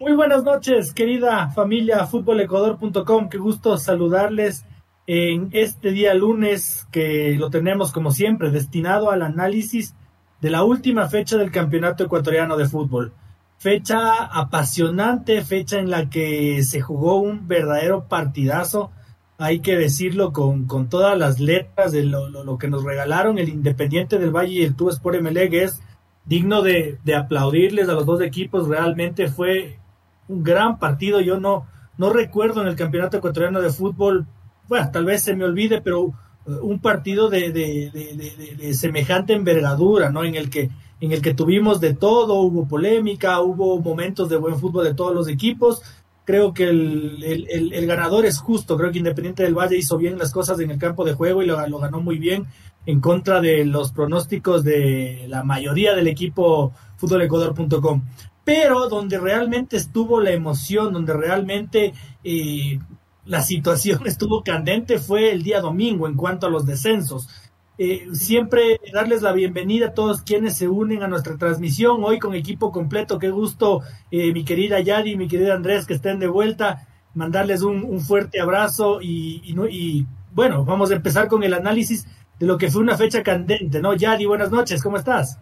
Muy buenas noches, querida familia futbolecuador.com. Qué gusto saludarles en este día lunes que lo tenemos como siempre destinado al análisis de la última fecha del Campeonato Ecuatoriano de Fútbol. Fecha apasionante, fecha en la que se jugó un verdadero partidazo, hay que decirlo con, con todas las letras de lo, lo, que nos regalaron el Independiente del Valle y el Tubo Sport Emelec es digno de, de aplaudirles a los dos equipos, realmente fue un gran partido. Yo no, no recuerdo en el Campeonato Ecuatoriano de Fútbol, bueno, tal vez se me olvide, pero uh, un partido de, de, semejante envergadura, ¿no? En el que en el que tuvimos de todo, hubo polémica, hubo momentos de buen fútbol de todos los equipos. Creo que el, el, el, ganador es justo, creo que Independiente del Valle hizo bien las cosas en el campo de juego y lo, lo ganó muy bien en contra de los pronósticos de la mayoría del equipo futbolecuador.com pero donde realmente estuvo la emoción, donde realmente eh, la situación estuvo candente fue el día domingo en cuanto a los descensos. Eh, siempre darles la bienvenida a todos quienes se unen a nuestra transmisión hoy con equipo completo. Qué gusto, eh, mi querida Yadi, mi querida Andrés, que estén de vuelta. Mandarles un, fuerte abrazo y, y, bueno, vamos a empezar con el análisis de lo que fue una fecha candente, ¿no? Yadi, buenas noches, ¿cómo estás?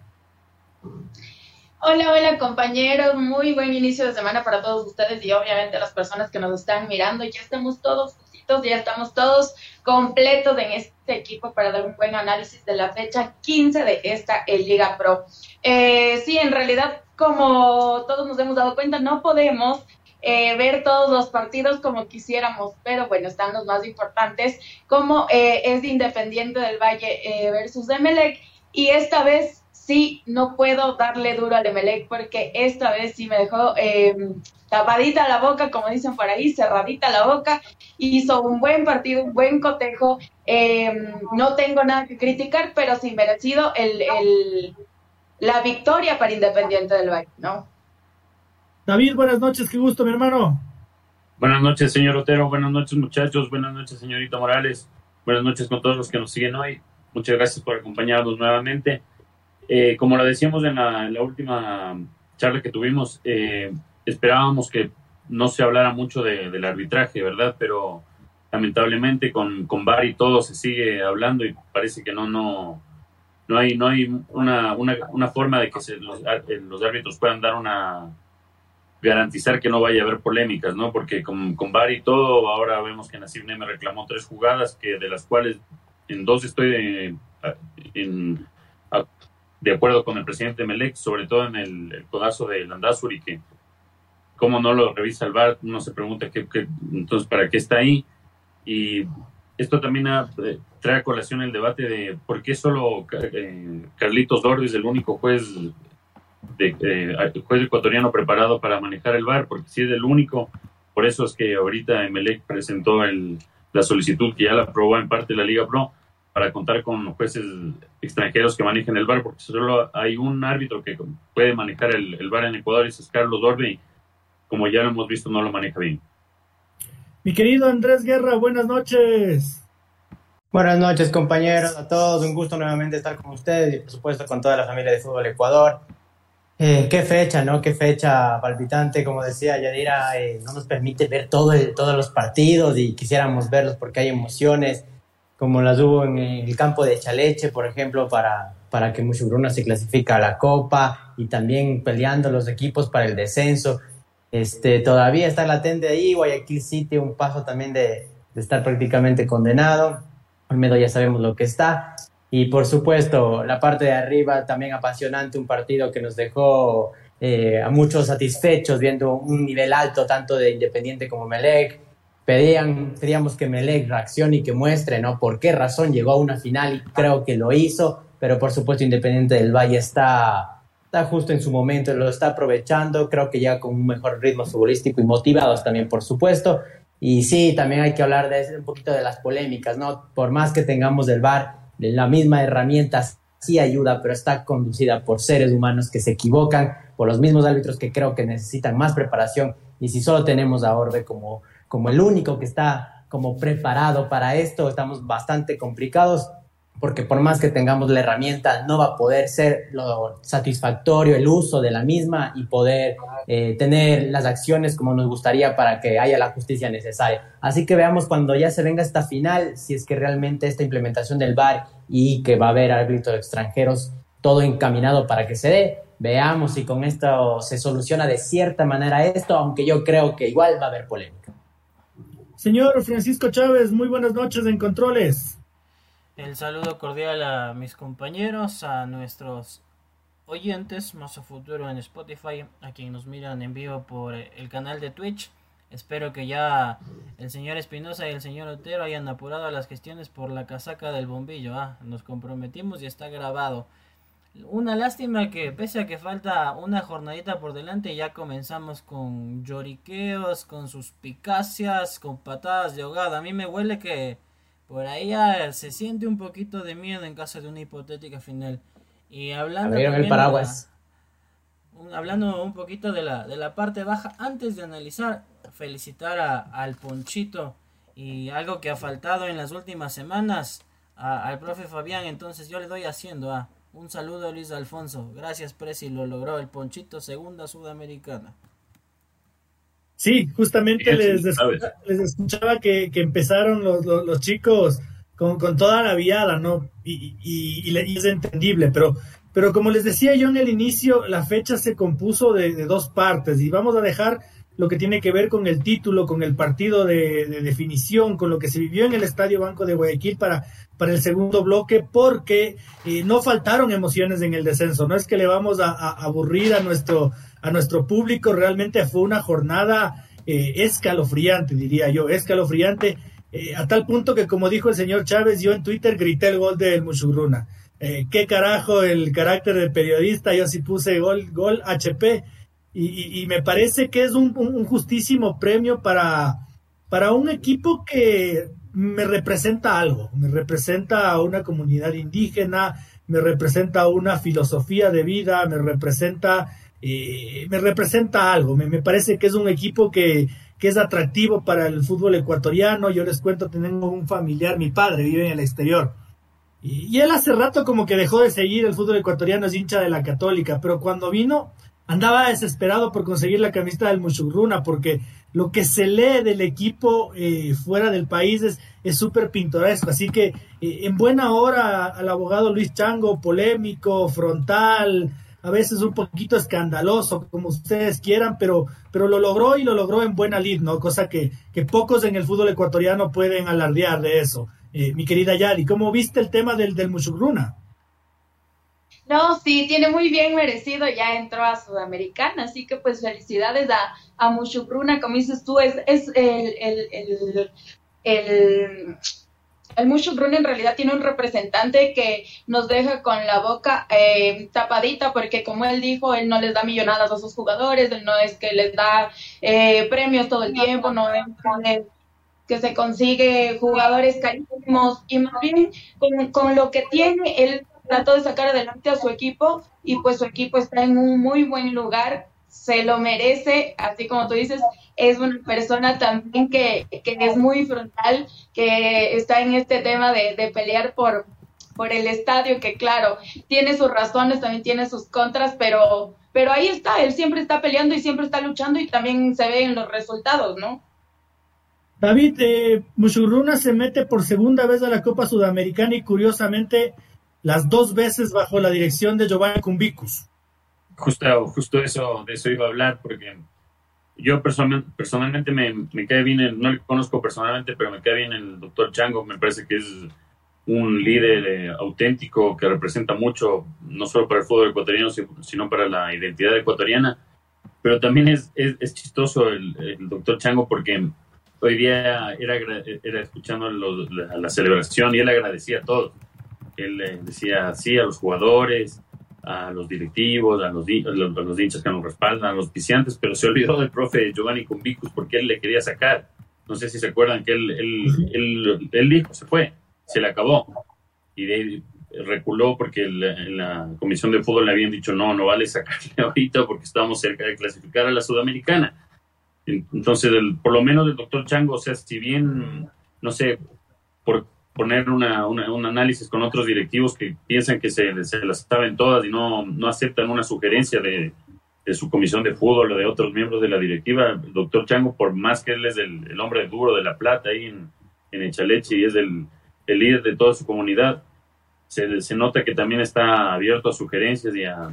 Hola, hola compañeros, muy buen inicio de semana para todos ustedes y obviamente las personas que nos están mirando. Ya estamos todos justitos, ya estamos todos completos en este equipo para dar un buen análisis de la fecha 15 de esta Liga Pro. Eh, sí, en realidad, como todos nos hemos dado cuenta, no podemos eh, ver todos los partidos como quisiéramos, pero bueno, están los más importantes, como eh, es Independiente del Valle versus Emelec, y esta vez sí no puedo darle duro al Emelec porque esta vez sí me dejó eh, tapadita la boca, como dicen por ahí, cerradita la boca. Hizo un buen partido, un buen cotejo. Em, no tengo nada que criticar, pero sí merecido el, el, la victoria para Independiente del Valle, ¿no? David, buenas noches, qué gusto, mi hermano. Buenas noches, señor Otero. Buenas noches, muchachos. Buenas noches, señorita Morales. Buenas noches con todos los que nos siguen hoy. Muchas gracias por acompañarnos nuevamente. Eh, como lo decíamos en la, última charla que tuvimos, eh, esperábamos que no se hablara mucho del arbitraje, ¿verdad? Pero lamentablemente con, con y todo se sigue hablando y parece que no, no, no hay, no hay una, una, una forma de que los, eh, árbitros puedan dar una garantizar que no vaya a haber polémicas, ¿no? Porque con, con y todo, ahora vemos que Nasib Neme reclamó tres jugadas, que de las cuales en dos estoy en de acuerdo con el presidente Melec, sobre todo en el, codazo de Landazuri, que cómo no lo revisa el VAR, uno se pregunta qué, entonces para qué está ahí. Y esto también eh, trae a colación el debate de por qué solo eh, Carlitos es el único juez, eh, juez ecuatoriano preparado para manejar el VAR, porque si es el único, por eso es que ahorita Melec presentó el, la solicitud que ya la aprobó en parte la Liga Pro para contar con jueces extranjeros que manejen el VAR, porque solo hay un árbitro que puede manejar el, el VAR en Ecuador, y es Carlos Dorbe, y como ya lo hemos visto, no lo maneja bien. Mi querido Andrés Guerra, buenas noches. Buenas noches, compañeros, a todos. Un gusto nuevamente estar con ustedes y, por supuesto, con toda la familia de Fútbol Ecuador. Eh, qué fecha, ¿no? Qué fecha palpitante, como decía Yadira, eh, no nos permite ver todo todos los partidos y quisiéramos verlos porque hay emociones como las hubo en el campo de Chaleche, por ejemplo, para, para que Mushugruna se clasifica a la Copa y también peleando los equipos para el descenso. Este, todavía está latente ahí, Guayaquil City un paso también de, de estar prácticamente condenado. Olmedo ya sabemos lo que está. Y por supuesto, la parte de arriba también apasionante, un partido que nos dejó eh, a muchos satisfechos viendo un nivel alto tanto de Independiente como Melec, pedían, pedíamos que Melec reaccione y que muestre, ¿no? Por qué razón llegó a una final y creo que lo hizo, pero por supuesto Independiente del Valle está, está justo en su momento, lo está aprovechando, creo que ya con un mejor ritmo futbolístico y motivados también, por supuesto. Y sí, también hay que hablar de un poquito de las polémicas, ¿no? Por más que tengamos el VAR, la misma herramienta sí ayuda, pero está conducida por seres humanos que se equivocan, por los mismos árbitros que creo que necesitan más preparación. Y si solo tenemos a Orbe como como el único que está como preparado para esto, estamos bastante complicados. porque por más que tengamos la herramienta, no va a poder ser lo satisfactorio el uso de la misma y poder eh, tener las acciones como nos gustaría para que haya la justicia necesaria. Así que veamos cuando ya se venga esta final, si es que realmente esta implementación del VAR y que va a haber árbitros extranjeros, todo encaminado para que se dé. Veamos si con esto se soluciona de cierta manera esto, aunque yo creo que igual va a haber polémica. Señor Francisco Chávez, muy buenas noches en Controles. El saludo cordial a mis compañeros, a nuestros oyentes, más a futuro en Spotify, a quienes nos miran en vivo por el canal de Twitch. Espero que ya el señor Espinosa y el señor Otero hayan apurado las gestiones por la casaca del bombillo. Ah, nos comprometimos y está grabado. Una lástima que pese a que falta una jornadita por delante ya comenzamos con lloriqueos, con suspicacias, con patadas de ahogado. A mí me huele que por ahí ya se siente un poquito de miedo en caso de una hipotética final. Y hablando el paraguas. un, hablando un poquito de la, de la parte baja, antes de analizar, felicitar a, al Ponchito y algo que ha faltado en las últimas semanas al profe Fabián. Entonces yo le doy haciendo a un saludo a Luis Alfonso. Gracias, Presi, lo logró el Ponchito, segunda sudamericana. Sí, justamente les, escuchaba que, empezaron los, chicos con, toda la viada, ¿no? Y, y, es entendible, pero, pero como les decía yo en el inicio, la fecha se compuso de, dos partes y vamos a dejar lo que tiene que ver con el título, con el partido de, definición, con lo que se vivió en el Estadio Banco de Guayaquil para, para el segundo bloque, porque eh, no faltaron emociones en el descenso. No es que le vamos a aburrir a nuestro a nuestro público. Realmente fue una jornada eh, escalofriante, diría yo, escalofriante, eh, a tal punto que, como dijo el señor Chávez, yo en Twitter grité el gol del Mushugruna. Eh, qué carajo el carácter del periodista, yo sí puse gol, gol HP, y, me parece que es un, justísimo premio para, para un equipo que me representa algo, me representa a una comunidad indígena, me representa una filosofía de vida, me representa eh, me representa algo. Me, parece que es un equipo que, es atractivo para el fútbol ecuatoriano. Yo les cuento, tengo un familiar, mi padre vive en el exterior. Y, él hace rato como que dejó de seguir el fútbol ecuatoriano, es hincha de la católica, pero cuando vino andaba desesperado por conseguir la camiseta del Muchurruna, porque lo que se lee del equipo eh, fuera del país es súper pintoresco. Así que eh, en buena hora al abogado Luis Chango, polémico, frontal, a veces un poquito escandaloso, como ustedes quieran, pero, pero lo logró y lo logró en buena lid, ¿no? Cosa que, que pocos en el fútbol ecuatoriano pueden alardear de eso. Eh, mi querida Yari, ¿cómo viste el tema del, del Mushugruna? No, sí, tiene muy bien merecido, ya entró a Sudamericana, así que pues felicidades a, a Mushugruna, como dices tú, es, es el, el, el, el en realidad tiene un representante que nos deja con la boca eh, tapadita porque como él dijo, él no les da millonadas a sus jugadores, él no es que les da eh, premios todo el tiempo, no. es que se consigue jugadores carísimos y más bien con, con lo que tiene, él trató de sacar adelante a su equipo y pues su equipo está en un muy buen lugar, se lo merece, así como tú dices, es una persona también que, es muy frontal, que está en este tema de, pelear por, por el estadio, que claro, tiene sus razones, también tiene sus contras, pero, pero ahí está, él siempre está peleando y siempre está luchando y también se ve en los resultados, ¿no? David, eh, Mushurruna se mete por segunda vez a la Copa Sudamericana y curiosamente las dos veces bajo la dirección de Giovanni Cumbicus. Justo, justo eso, de eso iba a hablar, porque yo personalmente me, me cae bien, no le conozco personalmente, pero me cae bien el doctor Chango, me parece que es un líder eh, auténtico que representa mucho, no solo para el fútbol ecuatoriano, sino para la identidad ecuatoriana. Pero también es, es, chistoso el, el, doctor Chango porque hoy día era, era escuchando la, celebración y él agradecía a todos. Él decía sí a los jugadores, a los directivos, a los, a los, hinchas que nos respaldan, a los viciantes, pero se olvidó del profe Giovanni Convicus porque él le quería sacar. No sé si se acuerdan que él, él, él, dijo, se fue, se le acabó. Y de reculó porque en la comisión de fútbol le habían dicho, no, no vale sacarle ahorita porque estamos cerca de clasificar a la sudamericana. Entonces, por lo menos el doctor Chango, o sea, si bien, no sé, por poner una, un análisis con otros directivos que piensan que se, se, las saben todas y no, no aceptan una sugerencia de, de, su comisión de fútbol o de otros miembros de la directiva. El doctor Chango, por más que él es el, el hombre duro de la plata ahí en, en Echaleche y es el, el líder de toda su comunidad, se, se, nota que también está abierto a sugerencias y a,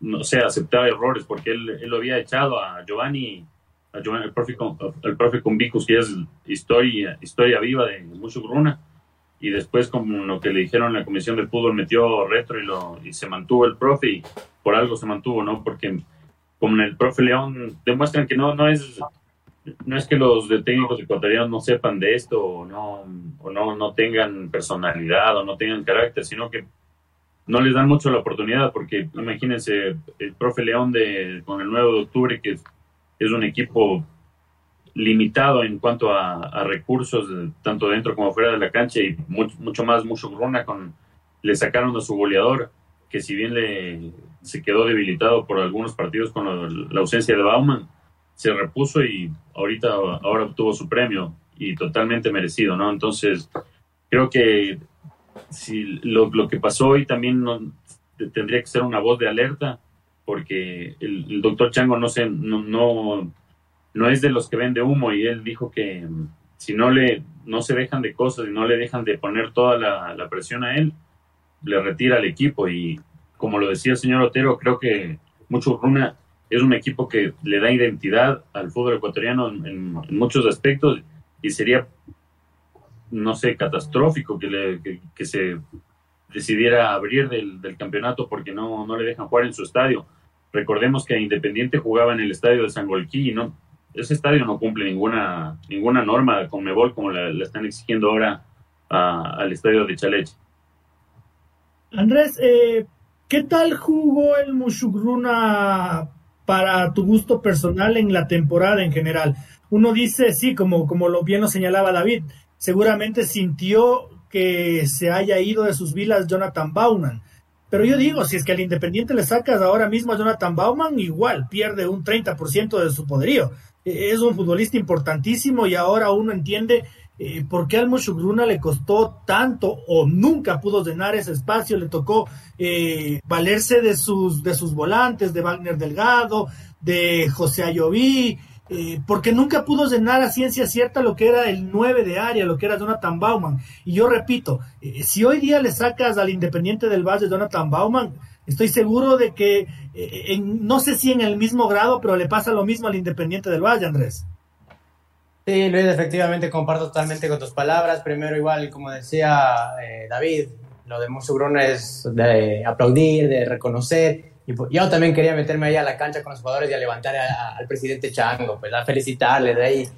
no sé, aceptar errores, porque él, él lo había echado a Giovanni, el profe, el profe Convicus, que es historia, historia viva de Mushugruna, y después con lo que le dijeron la comisión del fútbol metió retro y, lo, y se mantuvo el profe y por algo se mantuvo, ¿no? Porque como el profe León demuestran que no, no es no es que los técnicos ecuatorianos no sepan de esto o no o no, no tengan personalidad o no tengan carácter, sino que no les dan mucho la oportunidad porque imagínense el profe León de con el 9 de octubre que es un equipo limitado en cuanto a, recursos, tanto dentro como fuera de la cancha, y mucho, mucho más mucho con le sacaron a su goleador, que si bien le se quedó debilitado por algunos partidos con la, ausencia de Bauman, se repuso y ahorita ahora obtuvo su premio y totalmente merecido, ¿no? Entonces, creo que si lo, lo que pasó hoy también no, tendría que ser una voz de alerta, porque el, doctor Chango no, se, no, no no es de los que vende humo y él dijo que mm, si no le no se dejan de cosas y no le dejan de poner toda la, presión a él, le retira al equipo y como lo decía el señor Otero, creo que mucho Runa es un equipo que le da identidad al fútbol ecuatoriano en, muchos aspectos y sería, no sé, catastrófico que, le, que, se decidiera abrir del, del, campeonato porque no, no le dejan jugar en su estadio. Recordemos que Independiente jugaba en el estadio de San Golquí y no, ese estadio no cumple ninguna ninguna norma de Conmebol como la, están exigiendo ahora al estadio de Chaleche. Andrés, eh, ¿qué tal jugó el Mushugruna para tu gusto personal en la temporada en general? Uno dice, sí, como, como lo bien lo señalaba David, seguramente sintió que se haya ido de sus vilas Jonathan Bauman. Pero yo digo, si es que al Independiente le sacas ahora mismo a Jonathan Bauman, igual pierde un 30% de su poderío es un futbolista importantísimo y ahora uno entiende eh, por qué al Mushugruna le costó tanto o nunca pudo llenar ese espacio, le tocó eh, valerse de sus, de sus volantes, de Wagner Delgado, de José Ayoví, eh, porque nunca pudo llenar a ciencia cierta lo que era el 9 de área, lo que era Jonathan Bauman. Y yo repito, si hoy día le sacas al Independiente del Valle Jonathan Bauman, Estoy seguro de que, eh, no sé si en el mismo grado, pero le pasa lo mismo al Independiente del Valle, Andrés. Sí, Luis, efectivamente comparto totalmente con tus palabras. Primero, igual, como decía eh, David, lo de Musugruna es de aplaudir, de reconocer. Y pues, yo también quería meterme ahí a la cancha con los jugadores y a levantar al presidente Chango, pues a felicitarle de ahí.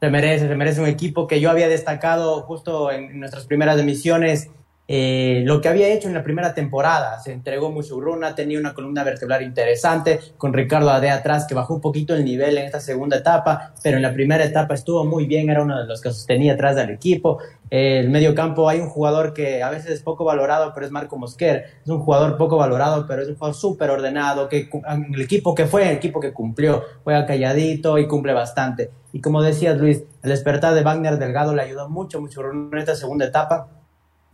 Se merece, se merece un equipo que yo había destacado justo en nuestras primeras emisiones eh, lo que había hecho en la primera temporada. Se entregó Musurruna, tenía una columna vertebral interesante, con Ricardo Ade atrás, que bajó un poquito el nivel en esta segunda etapa, pero en la primera etapa estuvo muy bien, era uno de los que sostenía atrás del equipo. Eh, el medio campo hay un jugador que a veces es poco valorado, pero es Marco Mosquer. Es un jugador poco valorado, pero es un jugador súper ordenado, que el equipo que fue, el equipo que cumplió, juega calladito y cumple bastante. Y como decías, Luis, el despertar de Wagner Delgado le ayudó mucho, mucho en esta segunda etapa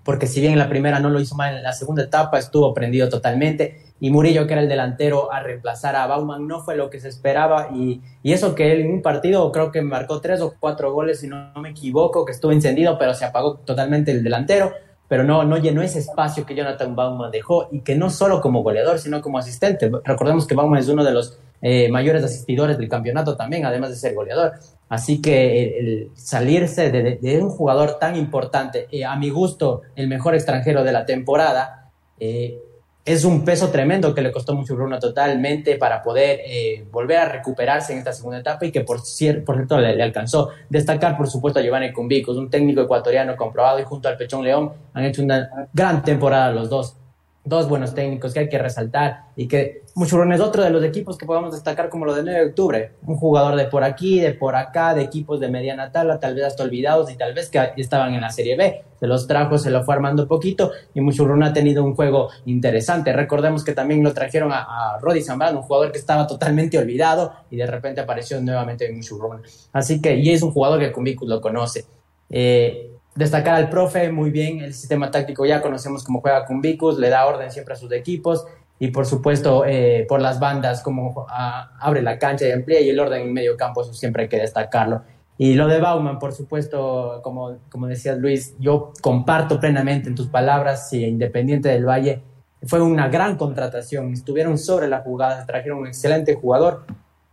porque si bien en la primera no lo hizo mal, en la segunda etapa estuvo prendido totalmente. Y Murillo, que era el delantero a reemplazar a Bauman, no fue lo que se esperaba. Y, y eso que él en un partido creo que marcó tres o cuatro goles, si no, me equivoco, que estuvo encendido, pero se apagó totalmente el delantero. Pero no, no llenó ese espacio que Jonathan Bauman dejó y que no solo como goleador, sino como asistente. Recordemos que Bauman es uno de los eh, mayores asistidores del campeonato también, además de ser goleador. Así que el, salirse de, un jugador tan importante, eh, a mi gusto, el mejor extranjero de la temporada, eh, es un peso tremendo que le costó mucho Bruno totalmente para poder eh, volver a recuperarse en esta segunda etapa y que por, por cierto le, alcanzó. Destacar, por supuesto, a Giovanni Cumbicos, un técnico ecuatoriano comprobado y junto al Pechón León han hecho una gran temporada los dos dos buenos técnicos que hay que resaltar y que Muchurrón es otro de los equipos que podemos destacar como lo de 9 de octubre. Un jugador de por aquí, de por acá, de equipos de mediana tabla, tal vez hasta olvidados y tal vez que estaban en la Serie B. Se los trajo, se lo fue armando poquito y Muchurrón ha tenido un juego interesante. Recordemos que también lo trajeron a, a Rodi Zambrano, un jugador que estaba totalmente olvidado y de repente apareció nuevamente en Muchurrón. Así que, y es un jugador que Cumbicus lo conoce. Eh, destacar al profe muy bien, el sistema táctico ya conocemos cómo juega con Vicus, le da orden siempre a sus equipos y por supuesto eh, por las bandas, cómo ah, abre la cancha y emplea y el orden en medio campo, eso siempre hay que destacarlo. Y lo de Bauman, por supuesto, como, como decías Luis, yo comparto plenamente en tus palabras, y Independiente del Valle fue una gran contratación, estuvieron sobre la jugada, trajeron un excelente jugador,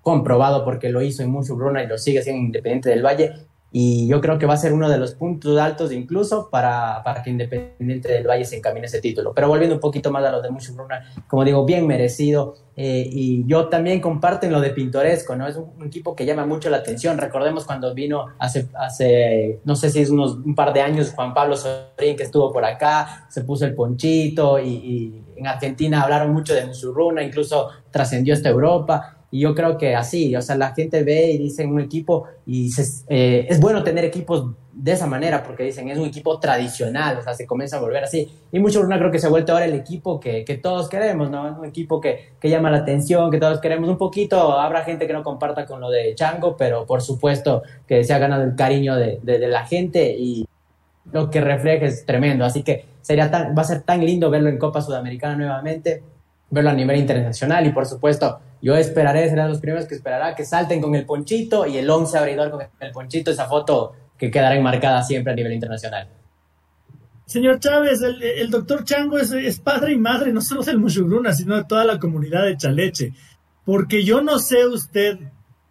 comprobado porque lo hizo en Mucho Bruna y lo sigue haciendo Independiente del Valle, y yo creo que va a ser uno de los puntos altos incluso para, para que Independiente del Valle se encamine ese título. Pero volviendo un poquito más a lo de Mucho Bruna, como digo, bien merecido. Eh, y yo también comparto en lo de pintoresco, ¿no? Es un, equipo que llama mucho la atención. Recordemos cuando vino hace, hace no sé si es unos un par de años, Juan Pablo Sorín, que estuvo por acá, se puso el ponchito y, y en Argentina hablaron mucho de Musurruna, incluso trascendió hasta Europa. Y yo creo que así, o sea, la gente ve y dice un equipo, y eh, es bueno tener equipos de esa manera, porque dicen es un equipo tradicional, o sea, se comienza a volver así. Y mucho Bruna creo que se ha vuelto ahora el equipo que, que todos queremos, ¿no? Es un equipo que, que, llama la atención, que todos queremos un poquito. Habrá gente que no comparta con lo de Chango, pero por supuesto que se ha ganado el cariño de, de, de la gente y lo que refleja es tremendo. Así que sería tan, va a ser tan lindo verlo en Copa Sudamericana nuevamente, verlo a nivel internacional y por supuesto yo esperaré, serán los primeros que esperará que salten con el ponchito y el 11 abridor con el ponchito, esa foto que quedará enmarcada siempre a nivel internacional. Señor Chávez, el, doctor Chango es, padre y madre no solo del Mushugruna, sino de toda la comunidad de Chaleche. Porque yo no sé usted,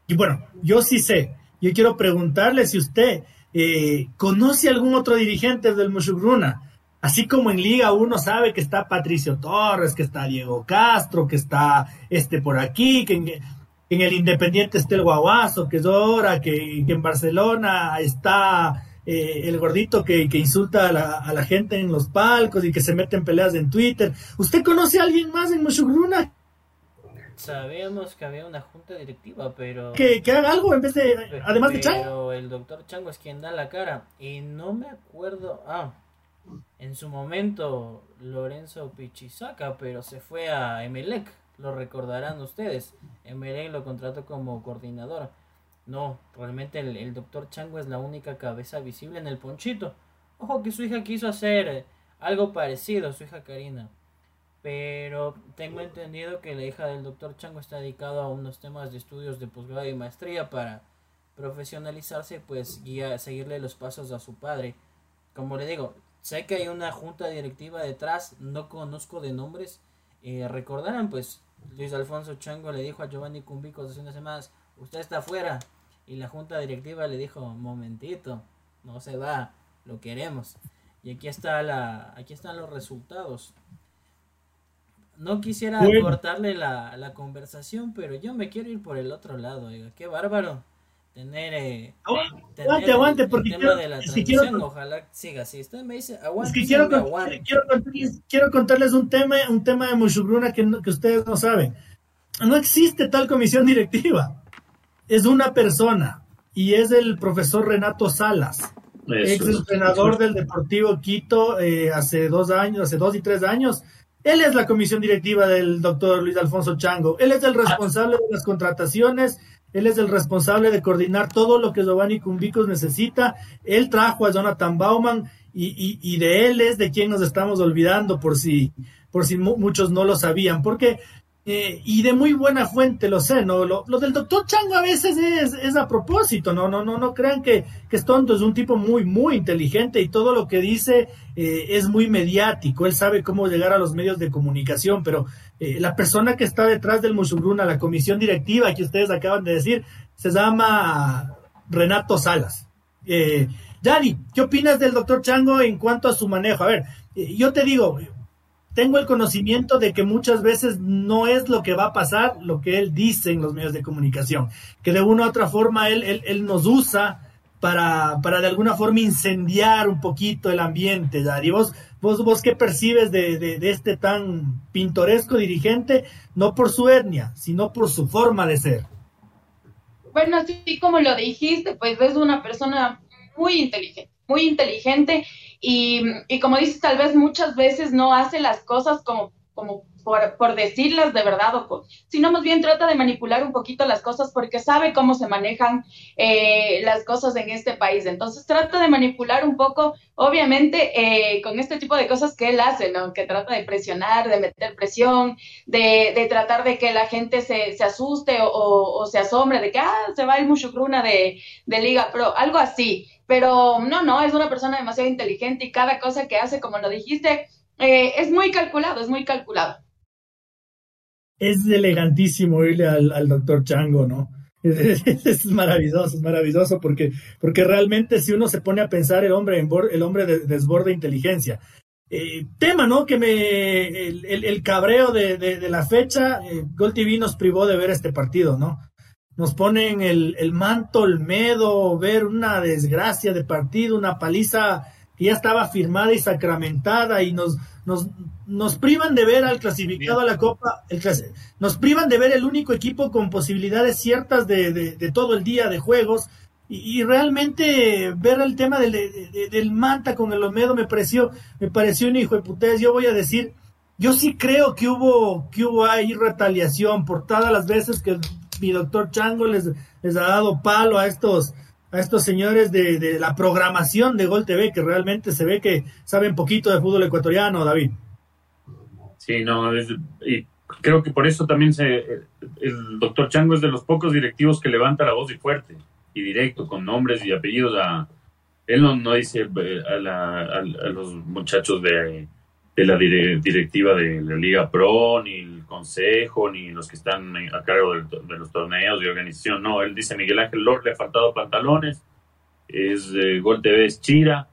y bueno, yo sí sé, yo quiero preguntarle si usted eh, conoce algún otro dirigente del Mushugruna Así como en Liga uno sabe que está Patricio Torres, que está Diego Castro, que está este por aquí, que en, el Independiente está el Guaguazo, que es ahora, que, en Barcelona está eh, el gordito que, insulta a la, gente en los palcos y que se mete en peleas en Twitter. ¿Usted conoce a alguien más en Mushugruna? Sabíamos que había una junta directiva, pero... Que, haga algo en vez de... Además de Chango. Pero el doctor Chango es quien da la cara. Y no me acuerdo... Ah, en su momento Lorenzo Pichisaca, pero se fue a Emelec, lo recordarán ustedes. Emelec lo contrató como coordinador. No, realmente el, doctor Chango es la única cabeza visible en el ponchito. Ojo que su hija quiso hacer algo parecido, su hija Karina. Pero tengo entendido que la hija del doctor Chango está dedicada a unos temas de estudios de posgrado y maestría para profesionalizarse, pues guía, seguirle los pasos a su padre. Como le digo, Sé que hay una junta directiva detrás, no conozco de nombres. Eh, recordarán, pues, Luis Alfonso Chango le dijo a Giovanni Cumbico hace unas semanas, usted está afuera. Y la junta directiva le dijo, momentito, no se va, lo queremos. Y aquí está la, aquí están los resultados. No quisiera cortarle la, la conversación, pero yo me quiero ir por el otro lado, oiga, qué bárbaro tener, eh, aguante, aguante, porque quiero, de la si quiero, ojalá siga así. Usted me dice, aguante, es que quiero, quiero, contarles, un tema, un tema de Mushugruna que, que ustedes no saben. No existe tal comisión directiva. Es una persona y es el profesor Renato Salas, ex entrenador del Deportivo Quito eh, hace dos años, hace dos y tres años. Él es la comisión directiva del doctor Luis Alfonso Chango. Él es el responsable de las contrataciones él es el responsable de coordinar todo lo que Giovanni Cumbicos necesita. Él trajo a Jonathan Bauman y, y, de él es de quien nos estamos olvidando por si, por si muchos no lo sabían. Porque eh, y de muy buena fuente, lo sé, ¿no? Lo, del doctor Chango a veces es, a propósito, ¿no? No, no, no crean que, que, es tonto, es un tipo muy, muy inteligente y todo lo que dice eh, es muy mediático, él sabe cómo llegar a los medios de comunicación, pero eh, la persona que está detrás del Musugruna, la comisión directiva que ustedes acaban de decir, se llama Renato Salas. Eh, Yadi, ¿qué opinas del doctor Chango en cuanto a su manejo? A ver, yo te digo, tengo el conocimiento de que muchas veces no es lo que va a pasar lo que él dice en los medios de comunicación, que de una u otra forma él, él, nos usa para, para de alguna forma incendiar un poquito el ambiente, ¿Y vos, vos, vos qué percibes de, de, este tan pintoresco dirigente, no por su etnia, sino por su forma de ser? Bueno, así como lo dijiste, pues es una persona muy inteligente, muy inteligente y, como dices, tal vez muchas veces no hace las cosas como, como por, por decirlas de verdad, o sino más bien trata de manipular un poquito las cosas porque sabe cómo se manejan eh, las cosas en este país. Entonces trata de manipular un poco, obviamente, eh, con este tipo de cosas que él hace, ¿no? Que trata de presionar, de meter presión, de, de tratar de que la gente se, se asuste o, o, se asombre de que, ah, se va el Mushukruna de, de Liga Pro, algo así. Pero no, no, es una persona demasiado inteligente y cada cosa que hace, como lo dijiste, eh, es muy calculado, es muy calculado. Es elegantísimo irle al, doctor Chango, ¿no? Es, maravilloso, es maravilloso porque, porque realmente si uno se pone a pensar el hombre, el hombre desborde inteligencia. Eh, tema, ¿no? Que me, el, cabreo de, la fecha, eh, Gol TV nos privó de ver este partido, ¿no? Nos ponen el, el manto, el medo, ver una desgracia de partido, una paliza que ya estaba firmada y sacramentada y nos, nos, nos privan de ver al clasificado a la Copa, el nos privan de ver el único equipo con posibilidades ciertas de, de, todo el día de juegos y, realmente ver el tema del, del Manta con el Olmedo me pareció, me pareció un hijo de putés. Yo voy a decir, yo sí creo que hubo, que hubo ahí retaliación por todas las veces que mi doctor Chango les, les ha dado palo a estos, a estos señores de, de, la programación de Gol TV, que realmente se ve que saben poquito de fútbol ecuatoriano, David. Sí, no, y creo que por eso también se, el doctor Chango es de los pocos directivos que levanta la voz y fuerte y directo, con nombres y apellidos. A, él no, no dice eh, a, a los muchachos de de la directiva de la Liga Pro, ni el consejo, ni los que están a cargo de, los torneos de organización. No, él dice Miguel Ángel Lord le ha faltado pantalones, es eh, Gol TV es Chira,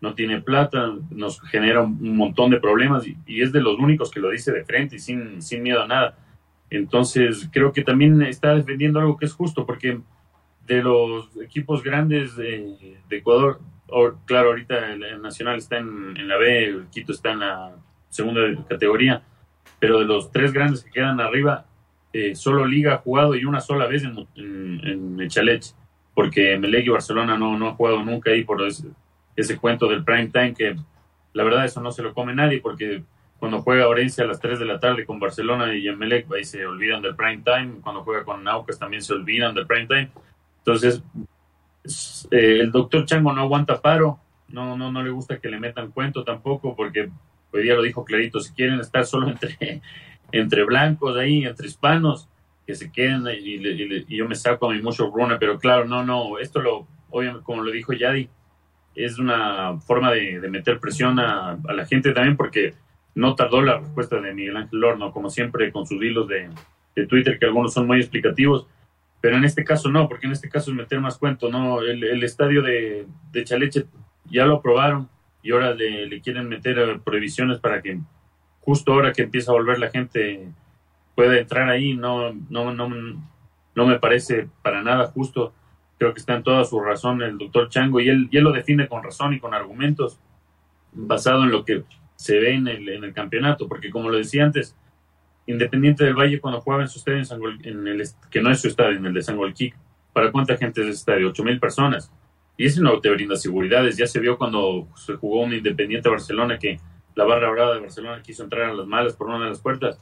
no tiene plata, nos genera un, montón de problemas y, es de los únicos que lo dice de frente y sin, sin miedo a nada. Entonces, creo que también está defendiendo algo que es justo, porque de los equipos grandes de Ecuador, claro, ahorita el, Nacional está en, la B, el Quito está en la segunda categoría, pero de los tres grandes que quedan arriba, eh, solo Liga ha jugado y una sola vez en, en, en porque Melec y Barcelona no, no ha jugado nunca ahí por ese, ese cuento del prime time, que la verdad eso no se lo come nadie, porque cuando juega Orense a las 3 de la tarde con Barcelona y Emelec, ahí se olvidan del prime time, cuando juega con Naucas también se olvidan del prime time. Entonces, eh, el doctor Chango no aguanta paro, no, no, no le gusta que le metan cuento tampoco, porque hoy día lo dijo clarito, si quieren estar solo entre, entre blancos ahí, entre hispanos, que se queden y, yo me saco a mi mucho bruna, pero claro, no, no, esto lo, obviamente, como lo dijo Yadi, es una forma de, meter presión a, la gente también, porque no tardó la respuesta de Miguel Ángel Lorno, como siempre con sus hilos de, de Twitter, que algunos son muy explicativos, pero en este caso no, porque en este caso es meter más cuento, ¿no? El, estadio de, de, Chaleche ya lo aprobaron y ahora le, quieren meter eh, prohibiciones para que justo ahora que empieza a volver la gente pueda entrar ahí, no, no, no, no me parece para nada justo. Creo que está en toda su razón el doctor Chango y él, y él lo define con razón y con argumentos basado en lo que se ve en el, en el campeonato, porque como lo decía antes, Independiente del Valle cuando juega en su estadio en, el que no es su estadio, en el de San Golquic, ¿para cuánta gente es ese estadio? Ocho mil personas. Y eso no te brinda seguridades. Ya se vio cuando se jugó un Independiente Barcelona que la barra brava de Barcelona quiso entrar a las malas por una de las puertas.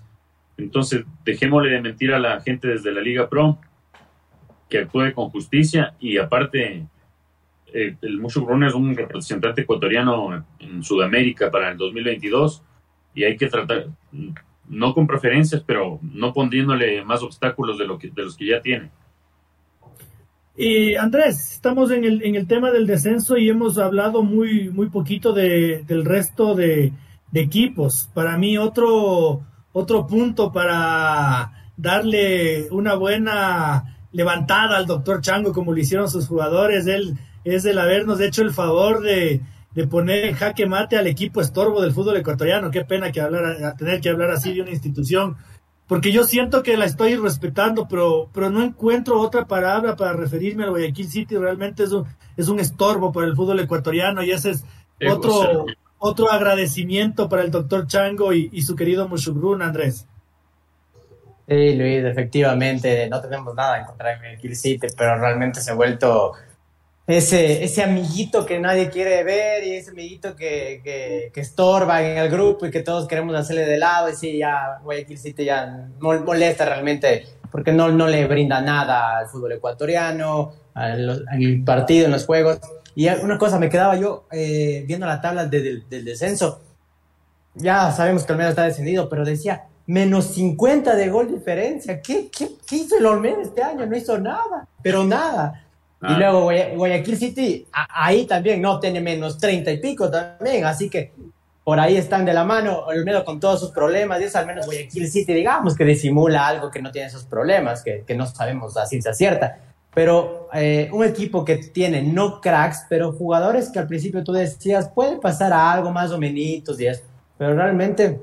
Entonces, dejémosle de mentir a la gente desde la Liga Pro que actúe con justicia y aparte eh, el Mushu Brun es un representante ecuatoriano en Sudamérica para el 2022 y hay que tratar no con preferencias, pero no poniéndole más obstáculos de, lo que, de los que ya tiene. Y Andrés, estamos en el, en el tema del descenso y hemos hablado muy, muy poquito de, del resto de, equipos. Para mí, otro, otro punto para darle una buena levantada al doctor Chango, como lo hicieron sus jugadores, él es el habernos hecho el favor de, de poner en jaque mate al equipo estorbo del fútbol ecuatoriano. Qué pena que hablar, tener que hablar así de una institución, porque yo siento que la estoy respetando, pero, pero no encuentro otra palabra para referirme al Guayaquil City. Realmente es un, es un estorbo para el fútbol ecuatoriano y ese es otro, otro agradecimiento para el doctor Chango y, su querido Mushugrun, Andrés. Sí, Luis, efectivamente, no tenemos nada en contra de Guayaquil City, pero realmente se ha vuelto ese, ese amiguito que nadie quiere ver y ese amiguito que, que, que, estorba en el grupo y que todos queremos hacerle de lado y sí, ya Guayaquil City ya molesta realmente porque no, no le brinda nada al fútbol ecuatoriano, al, al partido, en los juegos. Y una cosa, me quedaba yo eh, viendo la tabla del descenso. Ya sabemos que Olmedo está descendido, pero decía menos 50 de gol diferencia. ¿Qué, qué, qué hizo el Olmedo este año? No hizo nada, pero nada. Y luego Guayaquil City, ahí también, no, tiene menos 30 y pico también, así que por ahí están de la mano, Olmedo con todos sus problemas, y es al menos Guayaquil City, digamos, que disimula algo que no tiene esos problemas, que, que no sabemos a ciencia cierta. Pero eh, un equipo que tiene no cracks, pero jugadores que al principio tú decías, puede pasar a algo más o menos y eso, pero realmente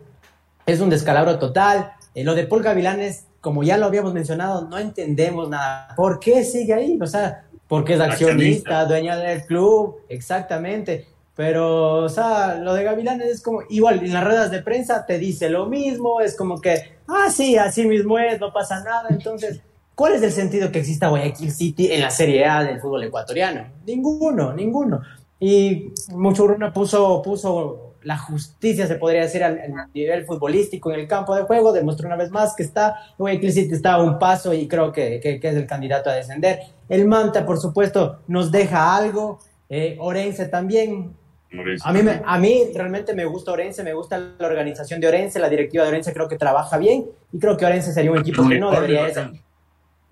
es un descalabro total. Eh, lo de Paul Gavilanes, como ya lo habíamos mencionado, no entendemos nada. ¿Por qué sigue ahí? O sea, porque es accionista, dueña del club, exactamente. Pero, o sea, lo de Gavilanes es como, igual, en las ruedas de prensa te dice lo mismo, es como que, ah, sí, así mismo es, no pasa nada. Entonces, ¿cuál es el sentido que exista Guayaquil City en la Serie A del fútbol ecuatoriano? Ninguno, ninguno. Y Muchurruna puso, puso la justicia, se podría decir, al, nivel futbolístico en el campo de juego, demostró una vez más que está, Guayaquil City está a un paso y creo que, que, que es el candidato a descender. El Manta, por supuesto, nos deja algo. Eh, Orense también. A mí, me, a mí realmente me gusta Orense, me gusta la organización de Orense, la directiva de Orense creo que trabaja bien y creo que Orense sería un equipo que no debería ser.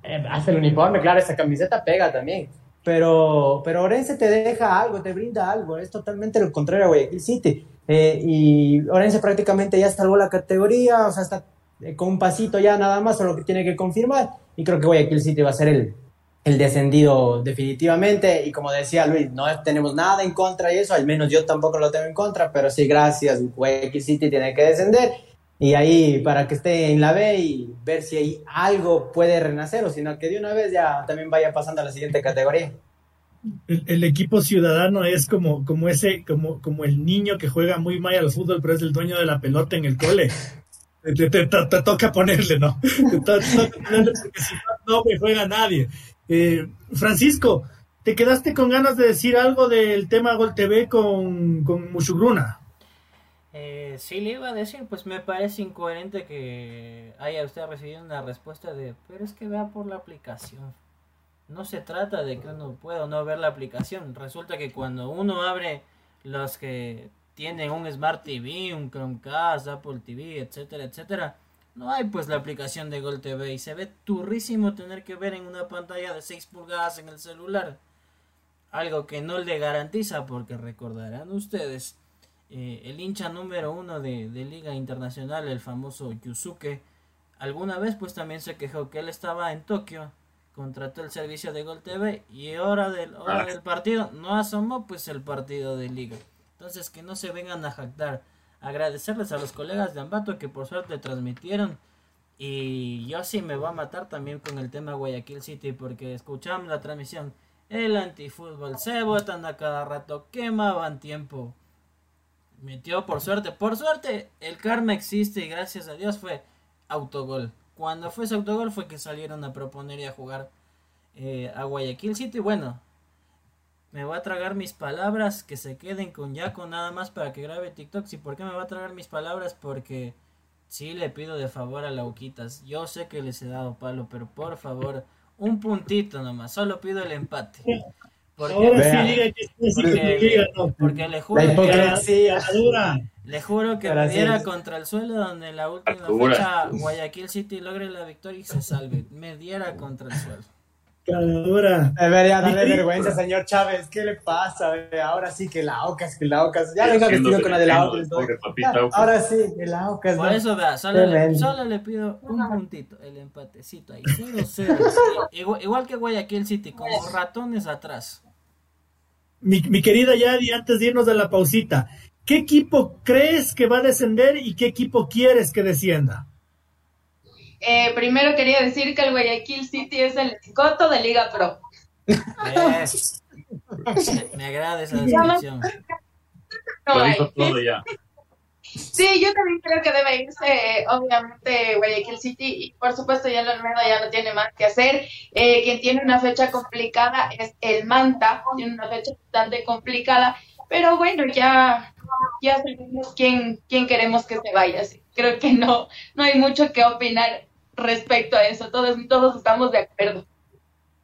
Eh, hace el uniforme, claro, esa camiseta pega también. Pero, pero Orense te deja algo, te brinda algo. Es totalmente lo contrario a Guayaquil City. Eh, y Orense prácticamente ya salvó la categoría, o sea, está con un pasito ya nada más, solo que tiene que confirmar. Y creo que Guayaquil City va a ser el, el descendido definitivamente y como decía Luis, no tenemos nada en contra de eso, al menos yo tampoco lo tengo en contra, pero sí, gracias, Guayaquil City tiene que descender y ahí para que esté en la B y ver si hay algo puede renacer o sino que de una vez ya también vaya pasando a la siguiente categoría. El, equipo ciudadano es como, como ese, como, como el niño que juega muy mal al fútbol, pero es el dueño de la pelota en el cole. Te, toca ponerle, ¿no? Te, porque si no, no me juega nadie. Eh, Francisco, ¿te quedaste con ganas de decir algo del tema Gol TV con, con Mushugruna? Eh, sí, le iba a decir, pues me parece incoherente que haya usted recibido una respuesta de, pero es que vea por la aplicación. No se trata de que uno pueda o no ver la aplicación. Resulta que cuando uno abre los que tienen un Smart TV, un Chromecast, Apple TV, etcétera, etcétera, no hay pues la aplicación de Gol TV y se ve turrísimo tener que ver en una pantalla de 6 pulgadas en el celular. Algo que no le garantiza porque recordarán ustedes, eh, el hincha número uno de, Liga Internacional, el famoso Yusuke, alguna vez pues también se quejó que él estaba en Tokio, contrató el servicio de Gol TV y hora del, hora ah. del partido no asomó pues el partido de Liga. Entonces que no se vengan a jactar agradecerles a los colegas de Ambato que por suerte transmitieron. Y yo sí me voy a matar también con el tema Guayaquil City porque escuchamos la transmisión. El antifútbol se botan a cada rato, quemaban tiempo. Metió por suerte, por suerte el karma existe y gracias a Dios fue autogol. Cuando fue ese autogol fue que salieron a proponer y a jugar eh, a Guayaquil City. Bueno, me voy a tragar mis palabras, que se queden con Yaco nada más para que grabe TikTok. ¿Y por qué me va a tragar mis palabras? Porque sí le pido de favor a Lauquitas. Yo sé que les he dado palo, pero por favor, un puntito nomás. Solo pido el empate. Porque, porque, le juro que, le juro que me diera contra el suelo donde la última fecha Guayaquil City logre la victoria y se salve. Me diera contra el suelo. Debería darle vergüenza, señor Chávez. ¿Qué le pasa? Ahora sí que la Ocas, que la Ocas. Ya venga vestido con la de la Ocas. Ahora sí, que la Ocas. Por eso, vea, solo le, solo le, pido un puntito, el empatecito ahí. 0-0. igual, igual, que Guayaquil City, como ratones atrás. Mi, mi querida Yadi, antes de irnos a la pausita, ¿qué equipo crees que va a descender y qué equipo quieres que descienda? Eh, primero quería decir que el Guayaquil City es el coto de Liga Pro. Me agrada esa descripción. Lo dijo todo ya. Sí, yo también creo que debe irse, obviamente, Guayaquil City, y por supuesto ya el Olmedo ya no tiene más que hacer. Eh, quien tiene una fecha complicada es el Manta, tiene una fecha bastante complicada, pero bueno, ya, ya sabemos quién, quién queremos que se vaya. creo que no, no hay mucho que opinar respecto a eso, todos, todos estamos de acuerdo.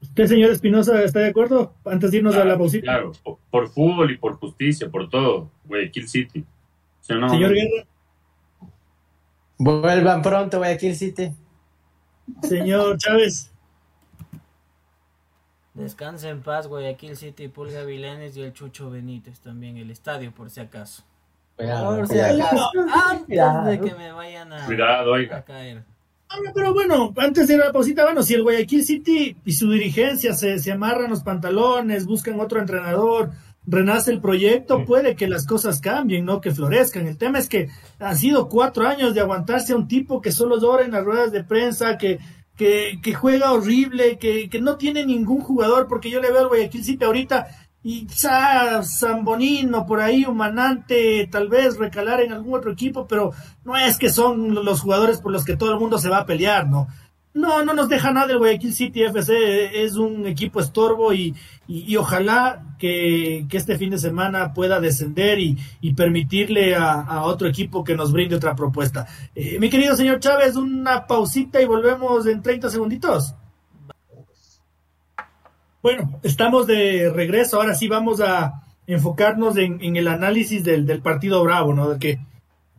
¿Usted, señor Espinosa, está de acuerdo? Antes de irnos a la pausita. Claro, por, fútbol y por justicia, por todo, Guayaquil City. Señor Guerra. Vuelvan pronto, Guayaquil City. Señor Chávez. Descansa en paz, Guayaquil City, Pulga Vilenes y el Chucho Benítez también, el estadio, por si acaso. por si acaso. Antes de que me vayan a, cuidado, a caer. Ah, pero bueno, antes de ir a la pausita, bueno, si el Guayaquil City y su dirigencia se, se amarran los pantalones, buscan otro entrenador, renace el proyecto, puede que las cosas cambien, ¿no? Que florezcan. El tema es que han sido cuatro años de aguantarse a un tipo que solo llora en las ruedas de prensa, que, que, que juega horrible, que, que no tiene ningún jugador, porque yo le veo al Guayaquil City ahorita y quizá Bonino por ahí, Humanante, tal vez recalar en algún otro equipo, pero no es que son los jugadores por los que todo el mundo se va a pelear, ¿no? No, no nos deja nada el Guayaquil City FC, es un equipo estorbo y, y, ojalá que, que, este fin de semana pueda descender y, y permitirle a, a, otro equipo que nos brinde otra propuesta. Eh, mi querido señor Chávez, una pausita y volvemos en 30 segunditos. Bueno, estamos de regreso. Ahora sí vamos a enfocarnos en, el análisis del, partido Bravo, ¿no? De que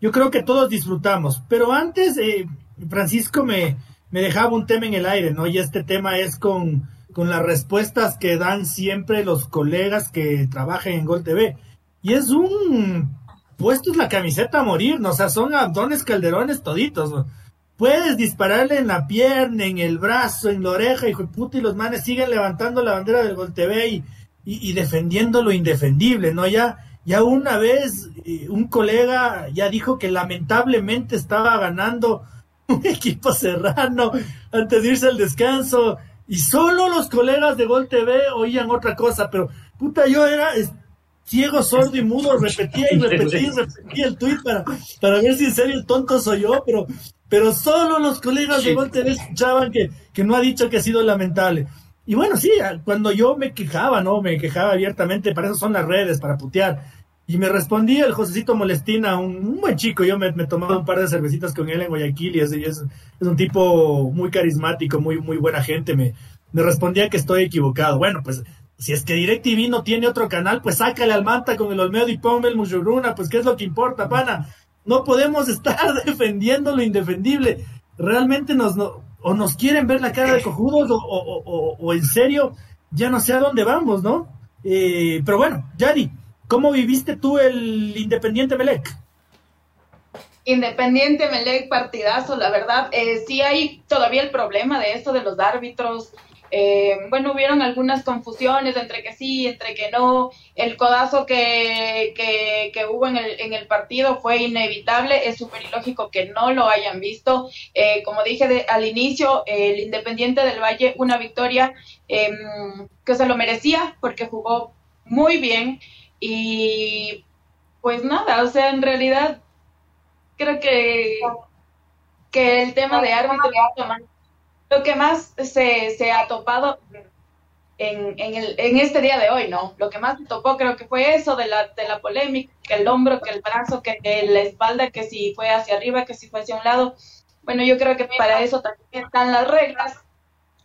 yo creo que todos disfrutamos. Pero antes, eh, Francisco me, me dejaba un tema en el aire, ¿no? Y este tema es con, con las respuestas que dan siempre los colegas que trabajan en Gol TV. Y es un puesto es la camiseta a morir, ¿no? O sea, son abdones calderones toditos. Puedes dispararle en la pierna, en el brazo, en la oreja, hijo de puta, y los manes siguen levantando la bandera del Gol TV y, y, defendiendo lo indefendible, ¿no? Ya, ya una vez eh, un colega ya dijo que lamentablemente estaba ganando un equipo serrano antes de irse al descanso y solo los colegas de Gol TV oían otra cosa, pero puta, yo era ciego, sordo y mudo, repetía y repetía y repetía el tweet para, para ver si en serio el tonto soy yo, pero pero solo los colegas de Gol TV escuchaban que, que no ha dicho que ha sido lamentable. Y bueno, sí, cuando yo me quejaba, ¿no? Me quejaba abiertamente, para eso son las redes, para putear. Y me respondía el Josecito Molestina, un, buen chico, yo me, me, tomaba un par de cervecitas con él en Guayaquil y es, es, un tipo muy carismático, muy, muy buena gente, me, me respondía que estoy equivocado. Bueno, pues si es que DirecTV no tiene otro canal, pues sácale al Manta con el Olmedo y ponme el Mushuruna, pues qué es lo que importa, pana. No podemos estar defendiendo lo indefendible. Realmente nos, o nos quieren ver la cara de cojudos o, o, en serio ya no sé a dónde vamos, ¿no? Eh, pero bueno, Yari, ¿cómo viviste tú el Independiente Melec? Independiente Melec, partidazo, la verdad. Eh, sí hay todavía el problema de esto de los árbitros. Eh, bueno, hubieron algunas confusiones entre que sí, entre que no. El codazo que, que, hubo en el, en el, partido fue inevitable. Es súper ilógico que no lo hayan visto. Eh, como dije al inicio, el Independiente del Valle, una victoria em, que se lo merecía porque jugó muy bien. Y pues nada, o sea, en realidad creo que, que el tema de árbitro lo que más se, se ha topado en, en, el, en este día de hoy, ¿no? Lo que más se topó creo que fue eso de la, de la polémica, que el hombro, que el brazo, que, la espalda, que si fue hacia arriba, que si fue hacia un lado. Bueno, yo creo que para eso también están las reglas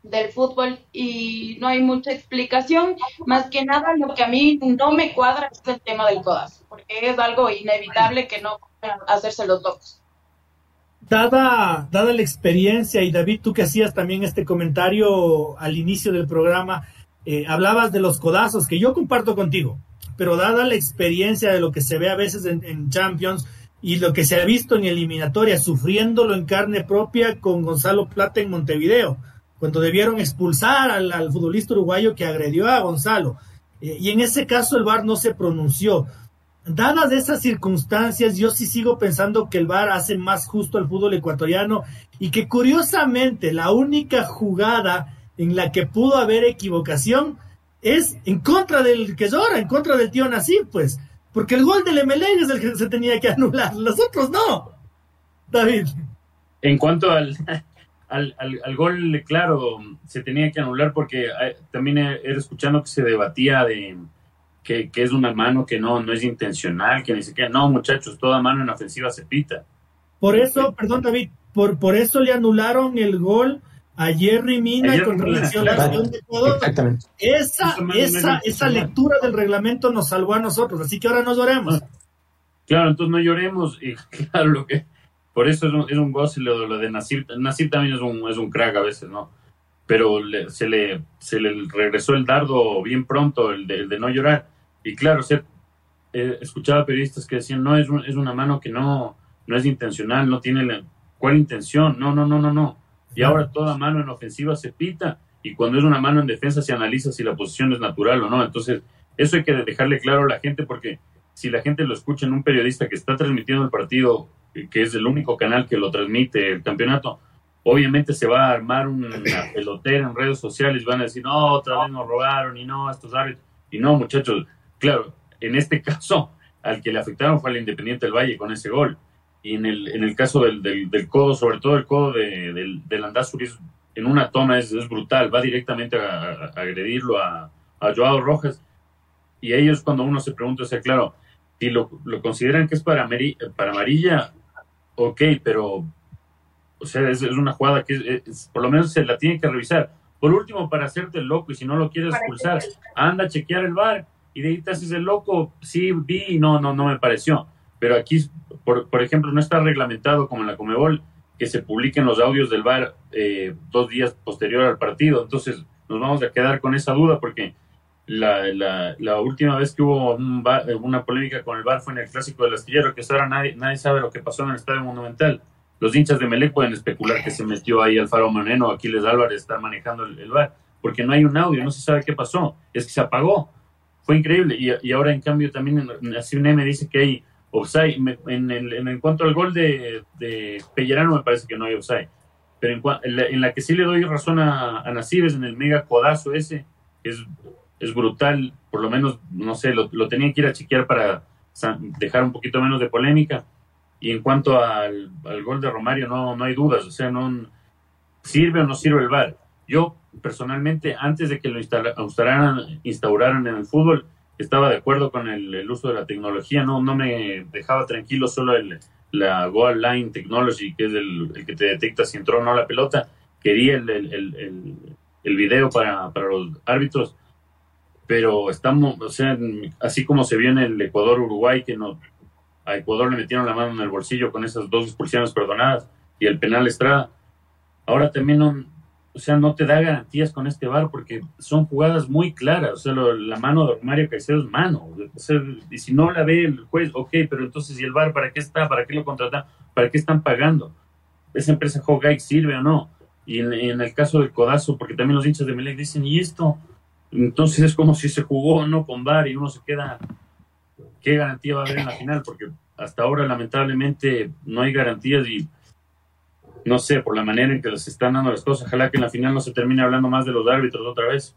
del fútbol y no hay mucha explicación. Más que nada, lo que a mí no me cuadra es el tema del codazo, porque es algo inevitable que no hacerse los locos dada, dada la experiencia, y David, tú que hacías también este comentario al inicio del programa, eh, hablabas de los codazos, que yo comparto contigo, pero dada la experiencia de lo que se ve a veces en, Champions y lo que se ha visto en eliminatoria, sufriéndolo en carne propia con Gonzalo Plata en Montevideo, cuando debieron expulsar al, futbolista uruguayo que agredió a Gonzalo. Eh, y en ese caso el VAR no se pronunció dadas esas circunstancias, yo sí sigo pensando que el VAR hace más justo al fútbol ecuatoriano y que curiosamente la única jugada en la que pudo haber equivocación es en contra del que llora, en contra del tío Nasif, pues, porque el gol del Emelec es el que se tenía que anular, los otros no. David. En cuanto al, al, al, gol, claro, se tenía que anular porque eh, también era escuchando que se debatía de que, que, es una mano que no, no es intencional, que ni siquiera, no muchachos, toda mano en ofensiva se pita. Por eso, perdón David, por, por eso le anularon el gol a Jerry Mina y con relación de Exactamente. Esa, esa, esa lectura del reglamento nos salvó a nosotros, así que ahora no lloremos. Claro, entonces no lloremos y claro, lo que por eso es un, es un goce lo, lo, de Nasir. Nasir también es un, es un crack a veces, ¿no? Pero se, le, se le regresó el dardo bien pronto, el de, de no llorar. Y claro, se, eh, escuchaba periodistas que decían, no, es, es una mano que no, no es intencional, no tiene la, ¿cuál intención? No, no, no, no, no y ahora toda mano en ofensiva se pita y cuando es una mano en defensa se analiza si la posición es natural o no. Entonces, eso hay que dejarle claro a la gente porque si la gente lo escucha en un periodista que está transmitiendo el partido, que es el único canal que lo transmite el campeonato, obviamente se va a armar una pelotera en redes sociales, van a decir, no, otra vez nos robaron y no, estos árbitros. Y no, muchachos, claro, en este caso, al que le afectaron fue al Independiente del Valle con ese gol y en el, en el caso del, del, codo, sobre todo el codo de, del, del en una toma es, es, brutal, va directamente a, agredirlo a, a, Joao Rojas. Y ellos cuando uno se pregunta, o sea, claro, si lo, lo consideran que es para amarilla, ok, pero, o sea, es, es una jugada que por lo menos se la tiene que revisar. Por último, para hacerte el loco, y si no lo quieres expulsar, anda a chequear el bar y de ahí te haces el loco, sí, vi, y no, no, no me pareció pero aquí, por, por ejemplo, no está reglamentado como en la Comebol que se publiquen los audios del VAR eh, dos días posterior al partido. Entonces, nos vamos a quedar con esa duda porque la, la, la última vez que hubo una polémica con el VAR fue en el Clásico del Astillero, que ahora nadie, nadie sabe lo que pasó en el Estadio Monumental. Los hinchas de Melec pueden especular que se metió ahí Alfaro Maneno, Aquiles Álvarez está manejando el, el VAR, porque no hay un audio, no se sabe qué pasó, es que se apagó. Fue increíble. Y, y ahora, en cambio, también así un me dice que hay offside. En, el, en cuanto al gol de, de, Pellerano, me parece que no hay offside. Pero en, la, que sí le doy razón a, a es en el mega codazo ese, es, es brutal. Por lo menos, no sé, lo, lo tenía que ir a chequear para dejar un poquito menos de polémica. Y en cuanto al, al gol de Romario, no, no hay dudas. O sea, no sirve o no sirve el VAR. Yo, personalmente, antes de que lo instauraran, instauraran en el fútbol, estaba de acuerdo con el, uso de la tecnología, no, no me dejaba tranquilo solo el, la Goal Line Technology, que es el, que te detecta si entró o no la pelota. Quería el, el, video para, para, los árbitros, pero estamos, o sea, así como se vio en el Ecuador-Uruguay, que no, a Ecuador le metieron la mano en el bolsillo con esas dos expulsiones perdonadas y el penal Estrada. Ahora también no, o sea, no te da garantías con este bar porque son jugadas muy claras. O sea, la mano de Mario Caicedo es mano. O sea, y si no la ve el juez, ok, pero entonces, ¿y el bar para qué está? ¿Para qué lo contratan? ¿Para qué están pagando? ¿Esa empresa Hogay sirve o no? Y en, el caso del codazo, porque también los hinchas de Melec dicen, ¿y esto? Entonces es como si se jugó no con bar y uno se queda, ¿qué garantía va a haber en la final? Porque hasta ahora lamentablemente no hay garantías y no sé, por la manera en que les están dando las cosas. Ojalá que en la final no se termine hablando más de los árbitros otra vez.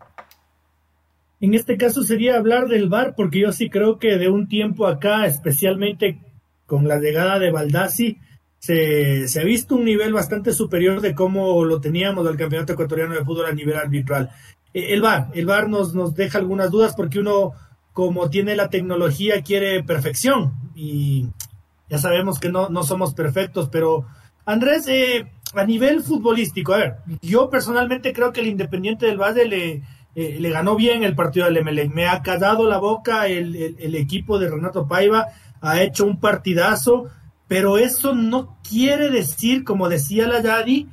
En este caso sería hablar del VAR, porque yo sí creo que de un tiempo acá, especialmente con la llegada de Baldassi, se, se ha visto un nivel bastante superior de cómo lo teníamos del Campeonato Ecuatoriano de Fútbol a nivel arbitral. Eh, el VAR, el VAR nos, nos deja algunas dudas porque uno, como tiene la tecnología, quiere perfección y ya sabemos que no, no somos perfectos, pero Andrés, eh, a nivel futbolístico, a ver, yo personalmente creo que el Independiente del Valle le, eh, le ganó bien el partido del MLE. Me ha callado la boca el, el, equipo de Renato Paiva, ha hecho un partidazo, pero eso no quiere decir, como decía la Yadi,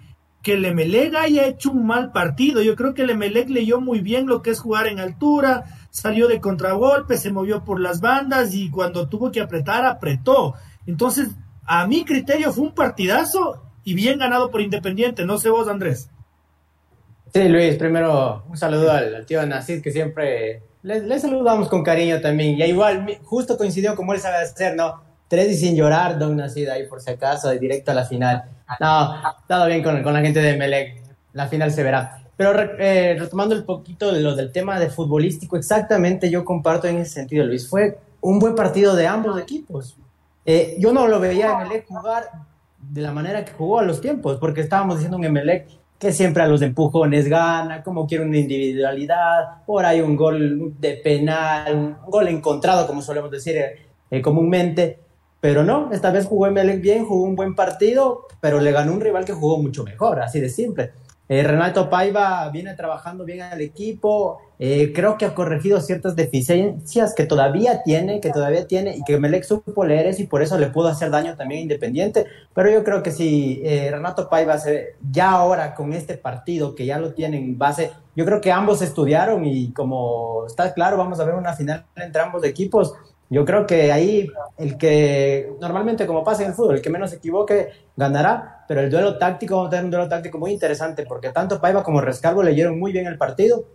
que el haya hecho un mal partido. Yo creo que el Emelec leyó muy bien lo que es jugar en altura, salió de contragolpe, se movió por las bandas y cuando tuvo que apretar, apretó. Entonces, a mi criterio fue un partidazo y bien ganado por Independiente. No sé vos, Andrés. Sí, Luis, primero un saludo al, tío Nacid, que siempre le, saludamos con cariño también. Y igual, justo coincidió como él sabe hacer, ¿no? Tres y sin llorar, Don Nacid, ahí por si acaso, directo a la final. No, todo bien con, con la gente de Melec. La final se verá. Pero eh, retomando un poquito de lo del tema de futbolístico, exactamente yo comparto en ese sentido, Luis. Fue un buen partido de ambos equipos. Eh, yo no lo veía a jugar de la manera que jugó a los tiempos, porque estábamos diciendo un Emelec que siempre a los empujones gana, como quiere una individualidad, por ahí un gol de penal, un gol encontrado, como solemos decir eh, comúnmente, pero no, esta vez jugó Emelec bien, jugó un buen partido, pero le ganó un rival que jugó mucho mejor, así de simple. Eh, Renato Paiva viene trabajando bien al equipo, eh, creo que ha corregido ciertas deficiencias que todavía tiene, que todavía tiene y que Melec supo leer eso y por eso le pudo hacer daño también Independiente, pero yo creo que si eh, Renato Paiva se, ya ahora con este partido que ya lo tienen en base, yo creo que ambos estudiaron y como está claro, vamos a ver una final entre ambos equipos, yo creo que ahí el que normalmente como pasa en el fútbol, el que menos se equivoque ganará, pero el duelo táctico vamos a tener un duelo táctico muy interesante porque tanto Paiva como Rescalvo leyeron muy bien el partido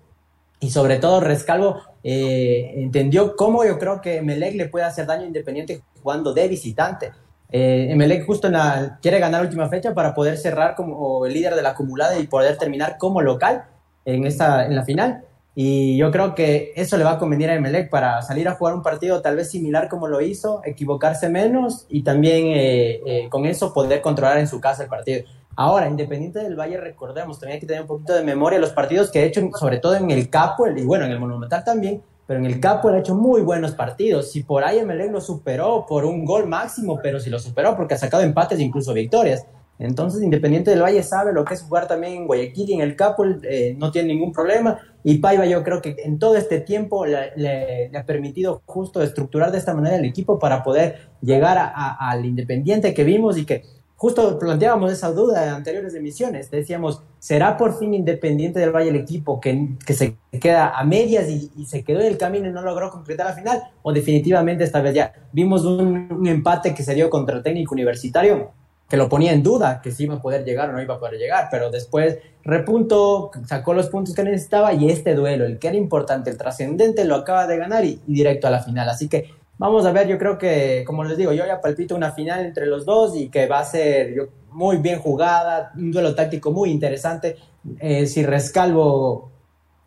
y sobre todo Rescalvo eh, entendió cómo yo creo que Melec le puede hacer daño Independiente jugando de visitante. Eh, Melec justo en la, quiere ganar la última fecha para poder cerrar como el líder de la acumulada y poder terminar como local en, esta, en la final. Y yo creo que eso le va a convenir a Emelec para salir a jugar un partido tal vez similar como lo hizo, equivocarse menos y también eh, eh, con eso poder controlar en su casa el partido. Ahora, Independiente del Valle, recordemos, también hay que tener un poquito de memoria los partidos que ha hecho, sobre todo en el Capo, y bueno, en el Monumental también, pero en el Capo ha hecho muy buenos partidos. Si por ahí Emelec lo superó por un gol máximo, pero si lo superó porque ha sacado empates e incluso victorias. Entonces, Independiente del Valle sabe lo que es jugar también en Guayaquil y en el Capo, eh, no tiene ningún problema. Y Paiva yo creo que en todo este tiempo le, ha permitido justo estructurar de esta manera el equipo para poder llegar al Independiente que vimos y que justo planteábamos esa duda en anteriores emisiones. Decíamos, ¿será por fin Independiente del Valle el equipo que, se queda a medias y, se quedó en el camino y no logró completar la final? ¿O definitivamente esta vez ya vimos un, un empate que se dio contra el técnico universitario? Que lo ponía en duda, que si iba a poder llegar o no iba a poder llegar, pero después repuntó, sacó los puntos que necesitaba y este duelo, el que era importante, el trascendente, lo acaba de ganar y, directo a la final. Así que vamos a ver, yo creo que, como les digo, yo ya palpito una final entre los dos y que va a ser muy bien jugada, un duelo táctico muy interesante. Eh, si Rescalvo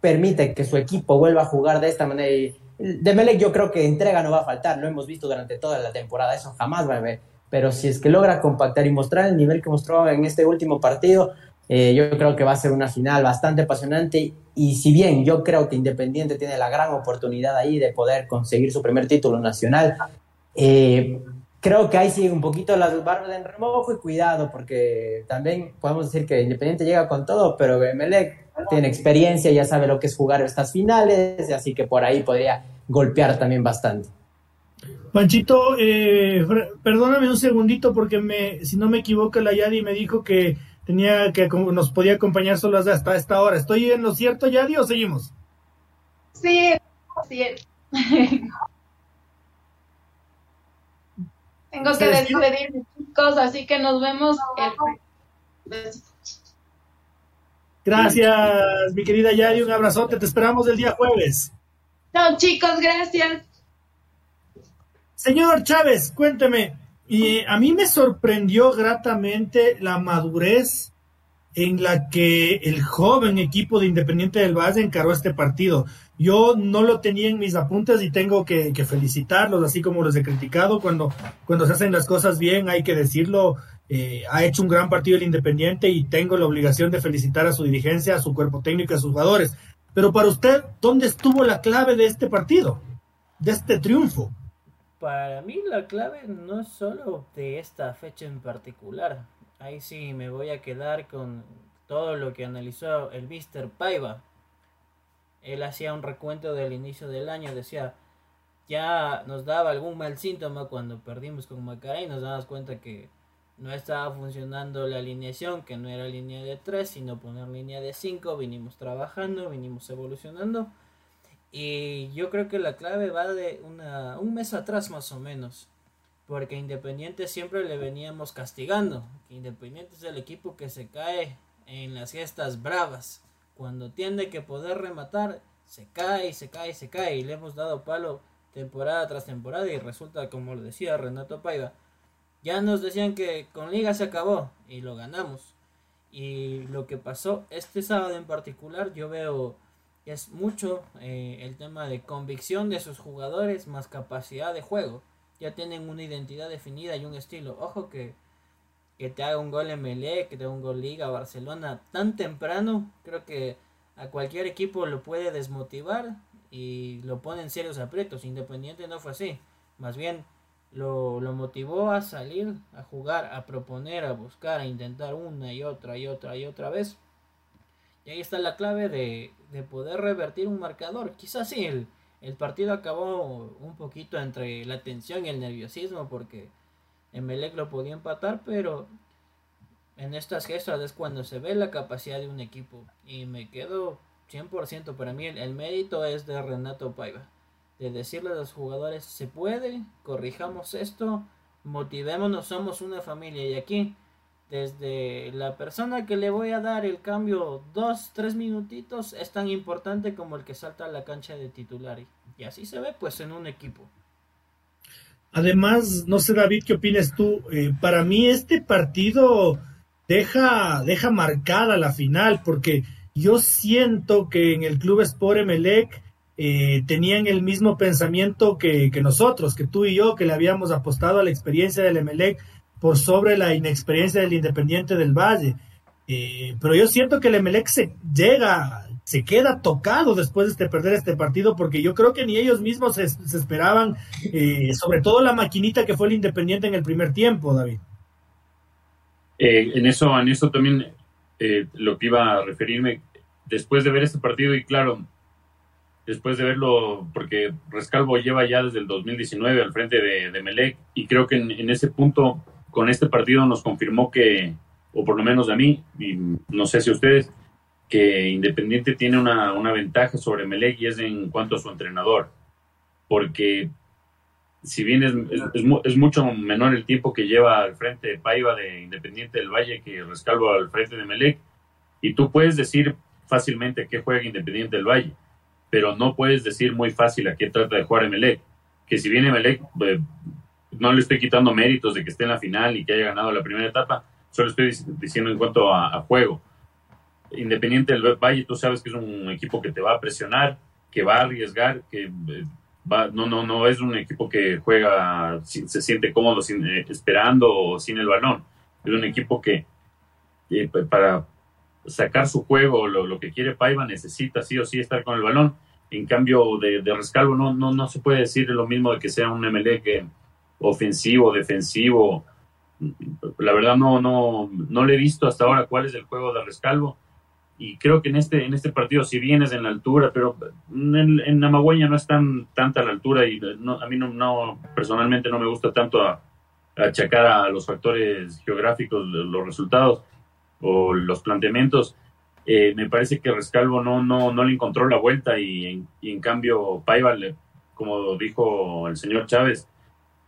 permite que su equipo vuelva a jugar de esta manera, y de Melec yo creo que entrega no va a faltar, lo hemos visto durante toda la temporada, eso jamás va a haber pero si es que logra compactar y mostrar el nivel que mostró en este último partido, eh, yo creo que va a ser una final bastante apasionante y si bien yo creo que Independiente tiene la gran oportunidad ahí de poder conseguir su primer título nacional, eh, creo que ahí sigue un poquito las barbas en remojo y cuidado porque también podemos decir que Independiente llega con todo, pero Melec tiene experiencia, ya sabe lo que es jugar estas finales, así que por ahí podría golpear también bastante. Panchito, eh, perdóname un segundito porque me, si no me equivoco, la Yadi me dijo que tenía que nos podía acompañar solo hasta esta hora. ¿Estoy en lo cierto, Yadi, o seguimos? Sí, sí. Tengo que despedirme, chicos, así que nos vemos Gracias, mi querida Yadi, un abrazote, te esperamos el día jueves. Chao, chicos, gracias. Señor Chávez, cuénteme, y a mí me sorprendió gratamente la madurez en la que el joven equipo de Independiente del Valle encaró este partido. Yo no lo tenía en mis apuntes y tengo que, felicitarlos, así como los he criticado. Cuando, cuando se hacen las cosas bien, hay que decirlo. Eh, ha hecho un gran partido el Independiente y tengo la obligación de felicitar a su dirigencia, a su cuerpo técnico a sus jugadores. Pero para usted, ¿dónde estuvo la clave de este partido? De este triunfo para mí la clave no es solo de esta fecha en particular. Ahí sí me voy a quedar con todo lo que analizó el Mr. Paiva. Él hacía un recuento del inicio del año, decía, ya nos daba algún mal síntoma cuando perdimos con Macará y nos damos cuenta que no estaba funcionando la alineación, que no era línea de 3, sino poner línea de 5, vinimos trabajando, vinimos evolucionando y yo creo que la clave va de una, un mes atrás más o menos. Porque Independiente siempre le veníamos castigando. Independiente es el equipo que se cae en las gestas bravas. Cuando tiene que poder rematar, se cae, se cae, se cae. Y le hemos dado palo temporada tras temporada. Y resulta, como lo decía Renato Paiva, ya nos decían que con Liga se acabó. Y lo ganamos. Y lo que pasó este sábado en particular, yo veo es mucho eh, el tema de convicción de sus jugadores más capacidad de juego. Ya tienen una identidad definida y un estilo. Ojo que, que te haga un gol en Melé, que te haga un gol Liga, Barcelona tan temprano, creo que a cualquier equipo lo puede desmotivar y lo pone en serios aprietos. Independiente no fue así. Más bien lo, lo motivó a salir, a jugar, a proponer, a buscar, a intentar una y otra y otra y otra vez y ahí está la clave de, poder revertir un marcador. Quizás sí, el, el, partido acabó un poquito entre la tensión y el nerviosismo porque Emelec lo podía empatar, pero en estas gestas es cuando se ve la capacidad de un equipo. Y me quedo 100% para mí, el, el mérito es de Renato Paiva. De decirle a los jugadores, se puede, corrijamos esto, motivémonos, somos una familia. Y aquí desde la persona que le voy a dar el cambio dos, tres minutitos es tan importante como el que salta a la cancha de titular. Y así se ve pues en un equipo. Además, no sé David, ¿qué opinas tú? Eh, para mí este partido deja, deja marcada la final porque yo siento que en el club Sport Emelec eh, tenían el mismo pensamiento que, que, nosotros, que tú y yo, que le habíamos apostado a la experiencia del Emelec por sobre la inexperiencia del Independiente del Valle. Eh, pero yo siento que el Emelec se llega, se queda tocado después de este, perder este partido, porque yo creo que ni ellos mismos se, esperaban, eh, sobre todo la maquinita que fue el Independiente en el primer tiempo, David. Eh, en eso, en eso también lo que iba a referirme, después de ver este partido, y claro, después de verlo, porque Rescalvo lleva ya desde el 2019 al frente de, de Melec, y creo que en ese punto con este partido nos confirmó que, o por lo menos a mí, y no sé si ustedes, que Independiente tiene una, ventaja sobre Melec y es en cuanto a su entrenador. Porque si bien es, es, mucho menor el tiempo que lleva al frente de Paiva de Independiente del Valle que Rescalvo al frente de Melec, y tú puedes decir fácilmente que juega Independiente del Valle, pero no puedes decir muy fácil a qué trata de jugar Emelec. Que si viene Emelec, eh, no le estoy quitando méritos de que esté en la final y que haya ganado la primera etapa, solo estoy diciendo en cuanto a, juego. Independiente del Valle, tú sabes que es un equipo que te va a presionar, que va a arriesgar, que eh, va, no, no, no es un equipo que juega, se siente cómodo sin, eh, esperando o sin el balón. Es un equipo que para sacar su juego, lo, lo, que quiere Paiva, necesita sí o sí estar con el balón. En cambio, de, de Rescalvo no, no, no se puede decir lo mismo de que sea un MLE que ofensivo, defensivo. La verdad no, no, no le he visto hasta ahora cuál es el juego de Rescalvo. Y creo que en este, en este partido, si bien es en la altura, pero en, en Amagüeña no es tan tanta la altura y a mí no, no, personalmente no me gusta tanto achacar a los factores geográficos los resultados o los planteamientos. Eh, me parece que Rescalvo no, no, no le encontró la vuelta y y en cambio Paiva, como dijo el señor Chávez,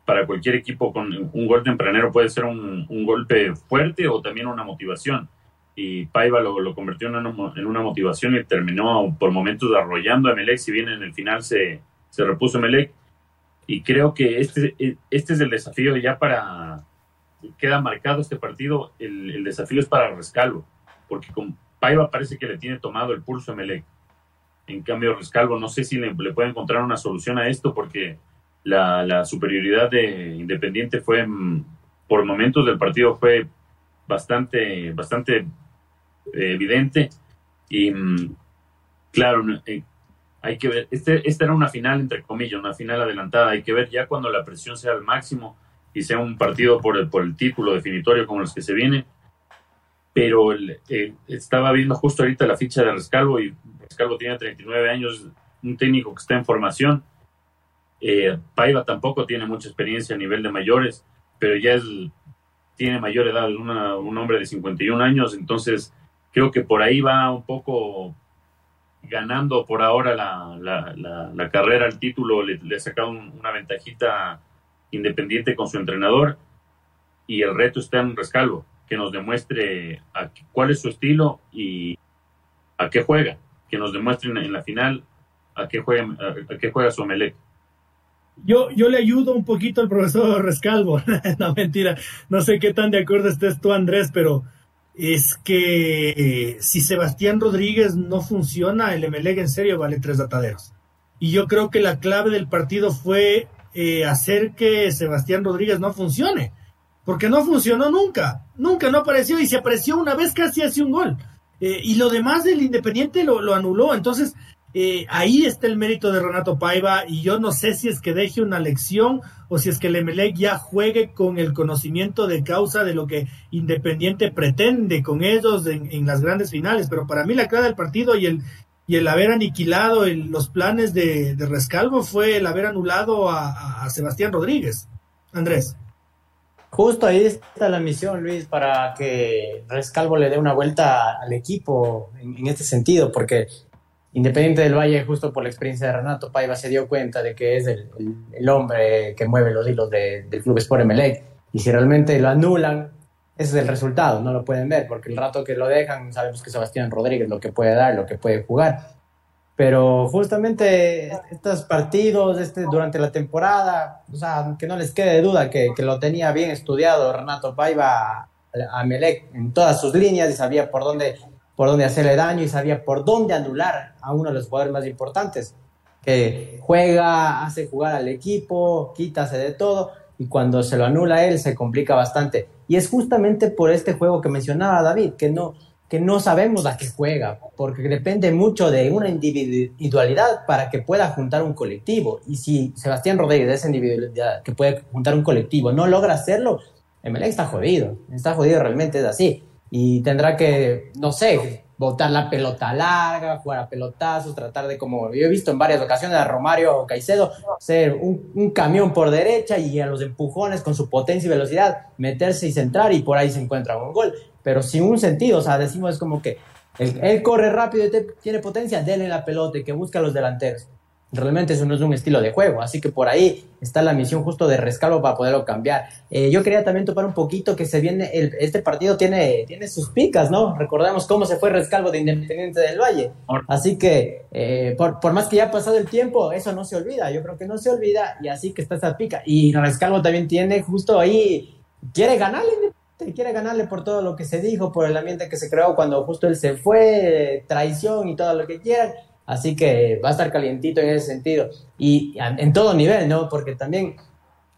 para cualquier equipo con un gol tempranero puede ser un, golpe fuerte o también una motivación. Y Paiva lo, convirtió en una, motivación y terminó por momentos arrollando a Melec, si bien en el final se, se repuso Melec. Y creo que este, este es el desafío ya para... Queda marcado este partido, el, desafío es para Rescalvo, porque con Paiva parece que le tiene tomado el pulso a Melec. En cambio, Rescalvo no sé si le, le puede encontrar una solución a esto, porque la, superioridad de Independiente fue, mm, por momentos del partido fue bastante, bastante eh, evidente. Y mm, claro, eh, hay que ver, este, esta era una final entre comillas, una final adelantada, hay que ver ya cuando la presión sea al máximo y sea un partido por el, por el título definitorio como los que se vienen, pero estaba viendo justo ahorita la ficha de Rescalvo y Rescalvo tiene 39 años, un técnico que está en formación, eh, Paiva tampoco tiene mucha experiencia a nivel de mayores, pero ya es, tiene mayor edad, un hombre de 51 años, entonces creo que por ahí va un poco ganando por ahora la, carrera, el título, le, ha sacado una ventajita independiente con su entrenador y el reto está en Rescalvo, que nos demuestre cuál es su estilo y a qué juega, que nos demuestre en, la final a qué juega, a, qué juega su. Yo, yo le ayudo un poquito al profesor Rescalvo. no, mentira. No sé qué tan de acuerdo estés tú, Andrés, pero es que si Sebastián Rodríguez no funciona, el Emelec en serio vale tres ataderos. Y yo creo que la clave del partido fue eh, hacer que Sebastián Rodríguez no funcione, porque no funcionó nunca, nunca no apareció y se apareció una vez casi hace un gol. Eh, y lo demás del Independiente lo, lo anuló, entonces eh, ahí está el mérito de Renato Paiva y yo no sé si es que deje una lección o si es que el Emelec ya juegue con el conocimiento de causa de lo que Independiente pretende con ellos en, las grandes finales, pero para mí la clave del partido y el, y el haber aniquilado los planes de, Rescalvo fue el haber anulado a, Sebastián Rodríguez. Andrés. Justo ahí está la misión, Luis, para que Rescalvo le dé una vuelta al equipo en, este sentido, porque Independiente del Valle, justo por la experiencia de Renato Paiva, se dio cuenta de que es el, hombre que mueve los hilos del Club Sport Emelec. Y si realmente lo anulan, ese es el resultado, no lo pueden ver, porque el rato que lo dejan, sabemos que Sebastián Rodríguez lo que puede dar, lo que puede jugar. Pero justamente estos partidos este, durante la temporada, o sea, que no les quede duda que, que lo tenía bien estudiado Renato Paiva a, Melec en todas sus líneas y sabía por dónde, por dónde hacerle daño y sabía por dónde anular a uno de los jugadores más importantes, que juega, hace jugar al equipo, quítase de todo y cuando se lo anula él se complica bastante. Y es justamente por este juego que mencionaba David, que no, que no sabemos a qué juega, porque depende mucho de una individualidad para que pueda juntar un colectivo. Y si Sebastián Rodríguez, esa individualidad que puede juntar un colectivo, no logra hacerlo, Emelec está jodido, está jodido realmente, es así. Y tendrá que, no sé, botar la pelota larga, jugar a pelotazos, tratar de, como yo he visto en varias ocasiones a Romario Caicedo, ser un, camión por derecha y a los empujones con su potencia y velocidad, meterse y centrar y por ahí se encuentra un gol. Pero sin un sentido, o sea, decimos es como que él, corre rápido y tiene potencia, denle la pelota y que busca a los delanteros. Realmente eso no es un estilo de juego, así que por ahí está la misión justo de rescalvo para poderlo cambiar. Eh, yo quería también topar un poquito que se viene, este partido tiene, tiene sus picas, ¿no? Recordemos cómo se fue rescalvo de Independiente del Valle. Así que eh, por, por, más que ya ha pasado el tiempo, eso no se olvida, yo creo que no se olvida y así que está esa pica. Y rescalvo también tiene justo ahí, quiere ganarle quiere ganarle por todo lo que se dijo, por el ambiente que se creó cuando justo él se fue, traición y todo lo que quieran Así que va a estar calientito en ese sentido. Y en todo nivel, ¿no? Porque también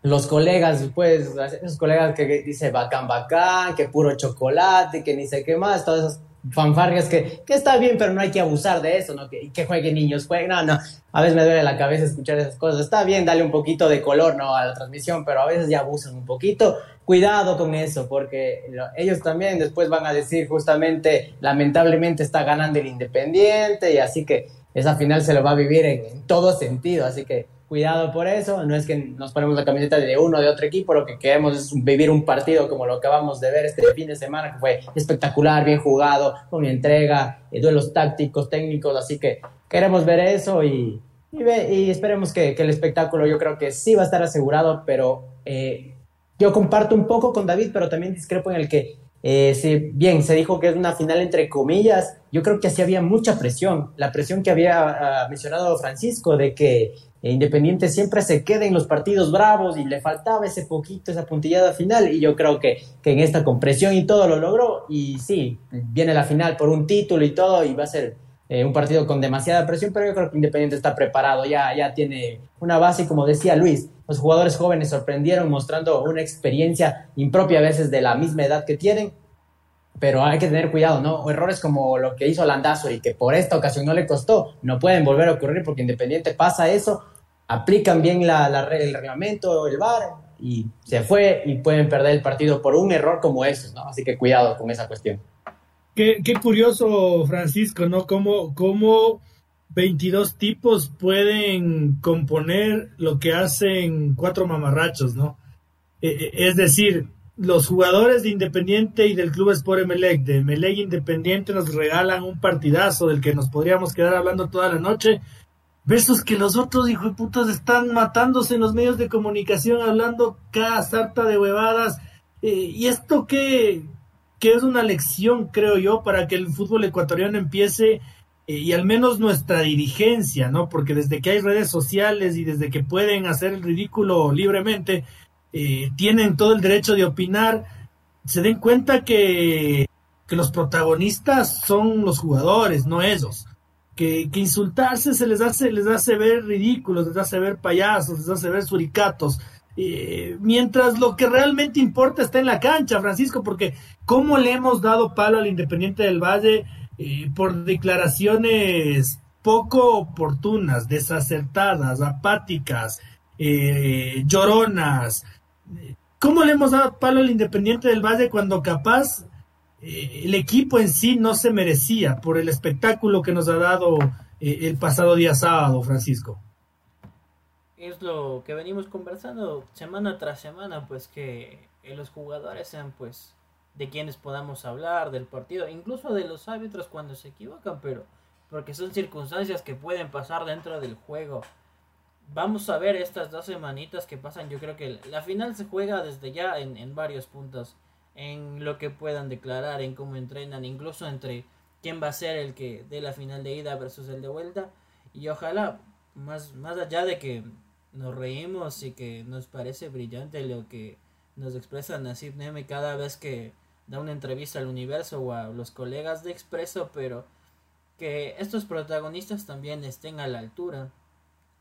los colegas, pues, esos colegas que dicen bacán, bacán, que puro chocolate, que ni sé qué más, todas esas fanfarrias que, que está bien, pero no hay que abusar de eso, ¿no? Que, que jueguen niños, jueguen, no, no, a veces me duele la cabeza escuchar esas cosas, está bien, dale un poquito de color, ¿no? A la transmisión, pero a veces ya abusan un poquito, cuidado con eso, porque ellos también después van a decir justamente, lamentablemente está ganando el Independiente, y así que esa final se lo va a vivir en, todo sentido, así que cuidado por eso, no es que nos ponemos la camiseta de uno o de otro equipo, lo que queremos es vivir un partido como lo acabamos de ver este fin de semana, que fue espectacular, bien jugado, con entrega, eh, duelos tácticos, técnicos, así que queremos ver eso y, y, esperemos que, el espectáculo yo creo que sí va a estar asegurado, pero eh, yo comparto un poco con David, pero también discrepo en el que eh, bien, se dijo que es una final entre comillas. Yo creo que así había mucha presión. La presión que había ah, mencionado Francisco de que Independiente siempre se quede en los partidos bravos y le faltaba ese poquito, esa puntillada final. Y yo creo que, que en esta compresión y todo lo logró. Y sí, viene la final por un título y todo, y va a ser eh, un partido con demasiada presión, pero yo creo que Independiente está preparado, ya, ya tiene una base, como decía Luis, los jugadores jóvenes sorprendieron mostrando una experiencia impropia a veces de la misma edad que tienen, pero hay que tener cuidado, ¿no? Errores como lo que hizo Landazo y que por esta ocasión no le costó, no pueden volver a ocurrir porque Independiente pasa eso, aplican bien la, el reglamento, el VAR y se fue y pueden perder el partido por un error como ese, ¿no? Así que cuidado con esa cuestión. Qué, qué curioso, Francisco, ¿no? Cómo, cómo 22 tipos pueden componer lo que hacen cuatro mamarrachos, ¿no? Eh, eh, es decir, los jugadores de Independiente y del Club Sport Emelec, de Emelec Independiente, nos regalan un partidazo del que nos podríamos quedar hablando toda la noche, versus que los otros hijos de putas están matándose en los medios de comunicación hablando cada sarta de huevadas. Eh, y esto que, que es una lección, creo yo, para que el fútbol ecuatoriano empiece eh, y al menos nuestra dirigencia, ¿no? Porque desde que hay redes sociales y desde que pueden hacer el ridículo libremente, eh, tienen todo el derecho de opinar, se den cuenta que, que los protagonistas son los jugadores, no ellos. Que, que, insultarse se les hace, les hace ver ridículos, les hace ver payasos, les hace ver suricatos. Eh, mientras lo que realmente importa está en la cancha, Francisco, porque cómo le hemos dado palo al Independiente del Valle eh, por declaraciones poco oportunas, desacertadas, apáticas, eh, lloronas. ¿Cómo le hemos dado palo al Independiente del Valle cuando capaz el equipo en sí no se merecía por el espectáculo que nos ha dado el pasado día sábado, Francisco? Es lo que venimos conversando semana tras semana, pues que los jugadores sean pues de quienes podamos hablar del partido, incluso de los árbitros cuando se equivocan, pero porque son circunstancias que pueden pasar dentro del juego. Vamos a ver estas dos semanitas que pasan. Yo creo que la final se juega desde ya en, en varios puntos. En lo que puedan declarar, en cómo entrenan, incluso entre quién va a ser el que dé la final de ida versus el de vuelta. Y ojalá, más, más allá de que nos reímos y que nos parece brillante lo que nos expresa Nasib Neme cada vez que da una entrevista al universo o a los colegas de Expreso, pero que estos protagonistas también estén a la altura,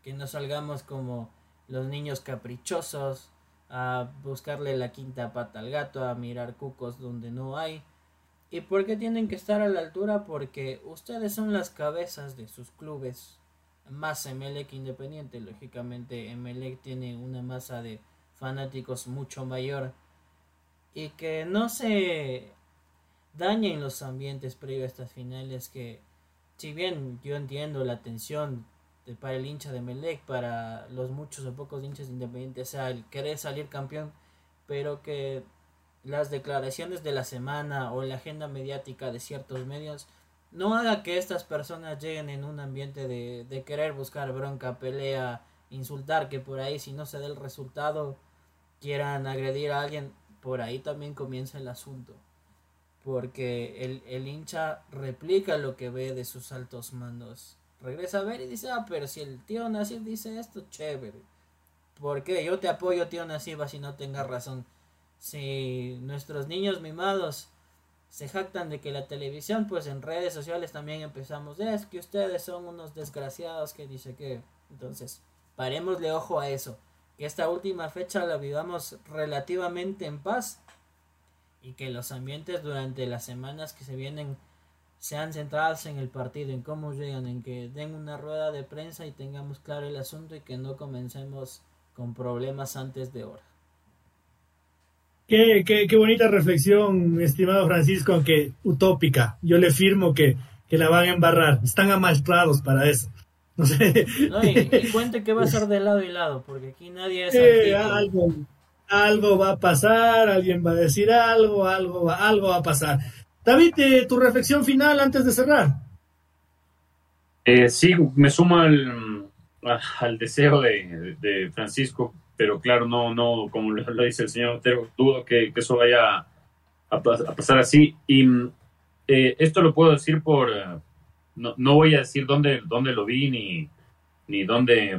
que no salgamos como los niños caprichosos a buscarle la quinta pata al gato, a mirar cucos donde no hay. ¿Y por qué tienen que estar a la altura? Porque ustedes son las cabezas de sus clubes. Más Emelec Independiente, lógicamente Emelec tiene una masa de fanáticos mucho mayor. Y que no se dañen los ambientes previos a estas finales que si bien yo entiendo la tensión de, para el hincha de Melec, para los muchos o pocos hinchas independientes, o sea, el querer salir campeón, pero que las declaraciones de la semana o la agenda mediática de ciertos medios no haga que estas personas lleguen en un ambiente de, de querer buscar bronca, pelea, insultar, que por ahí si no se da el resultado quieran agredir a alguien, por ahí también comienza el asunto porque el, el, hincha replica lo que ve de sus altos mandos. Regresa a ver y dice, ah, pero si el tío Nasif dice esto, chévere. Porque yo te apoyo, tío Nasif, así no tengas razón. Si nuestros niños mimados se jactan de que la televisión, pues en redes sociales también empezamos, es que ustedes son unos desgraciados que dice que... Entonces, parémosle ojo a eso. Que esta última fecha la vivamos relativamente en paz y que los ambientes durante las semanas que se vienen sean centrados en el partido, en cómo llegan, en que den una rueda de prensa y tengamos claro el asunto y que no comencemos con problemas antes de hora. Qué, qué, qué bonita reflexión, estimado Francisco, aunque utópica. Yo le firmo que, que la van a embarrar. Están amastrados para eso. No sé. No, y, y, cuente que va a ser de lado y lado, porque aquí nadie es. Eh, algo, algo va a pasar, alguien va a decir algo, algo va, algo va a pasar. David, eh, tu reflexión final antes de cerrar. Eh, sí, me sumo al, al deseo de, de, Francisco, pero claro, no, no, como lo, dice el señor Otero, dudo que, que eso vaya a, pasar así. Y eh, esto lo puedo decir por, no, no voy a decir dónde, dónde lo vi ni, ni dónde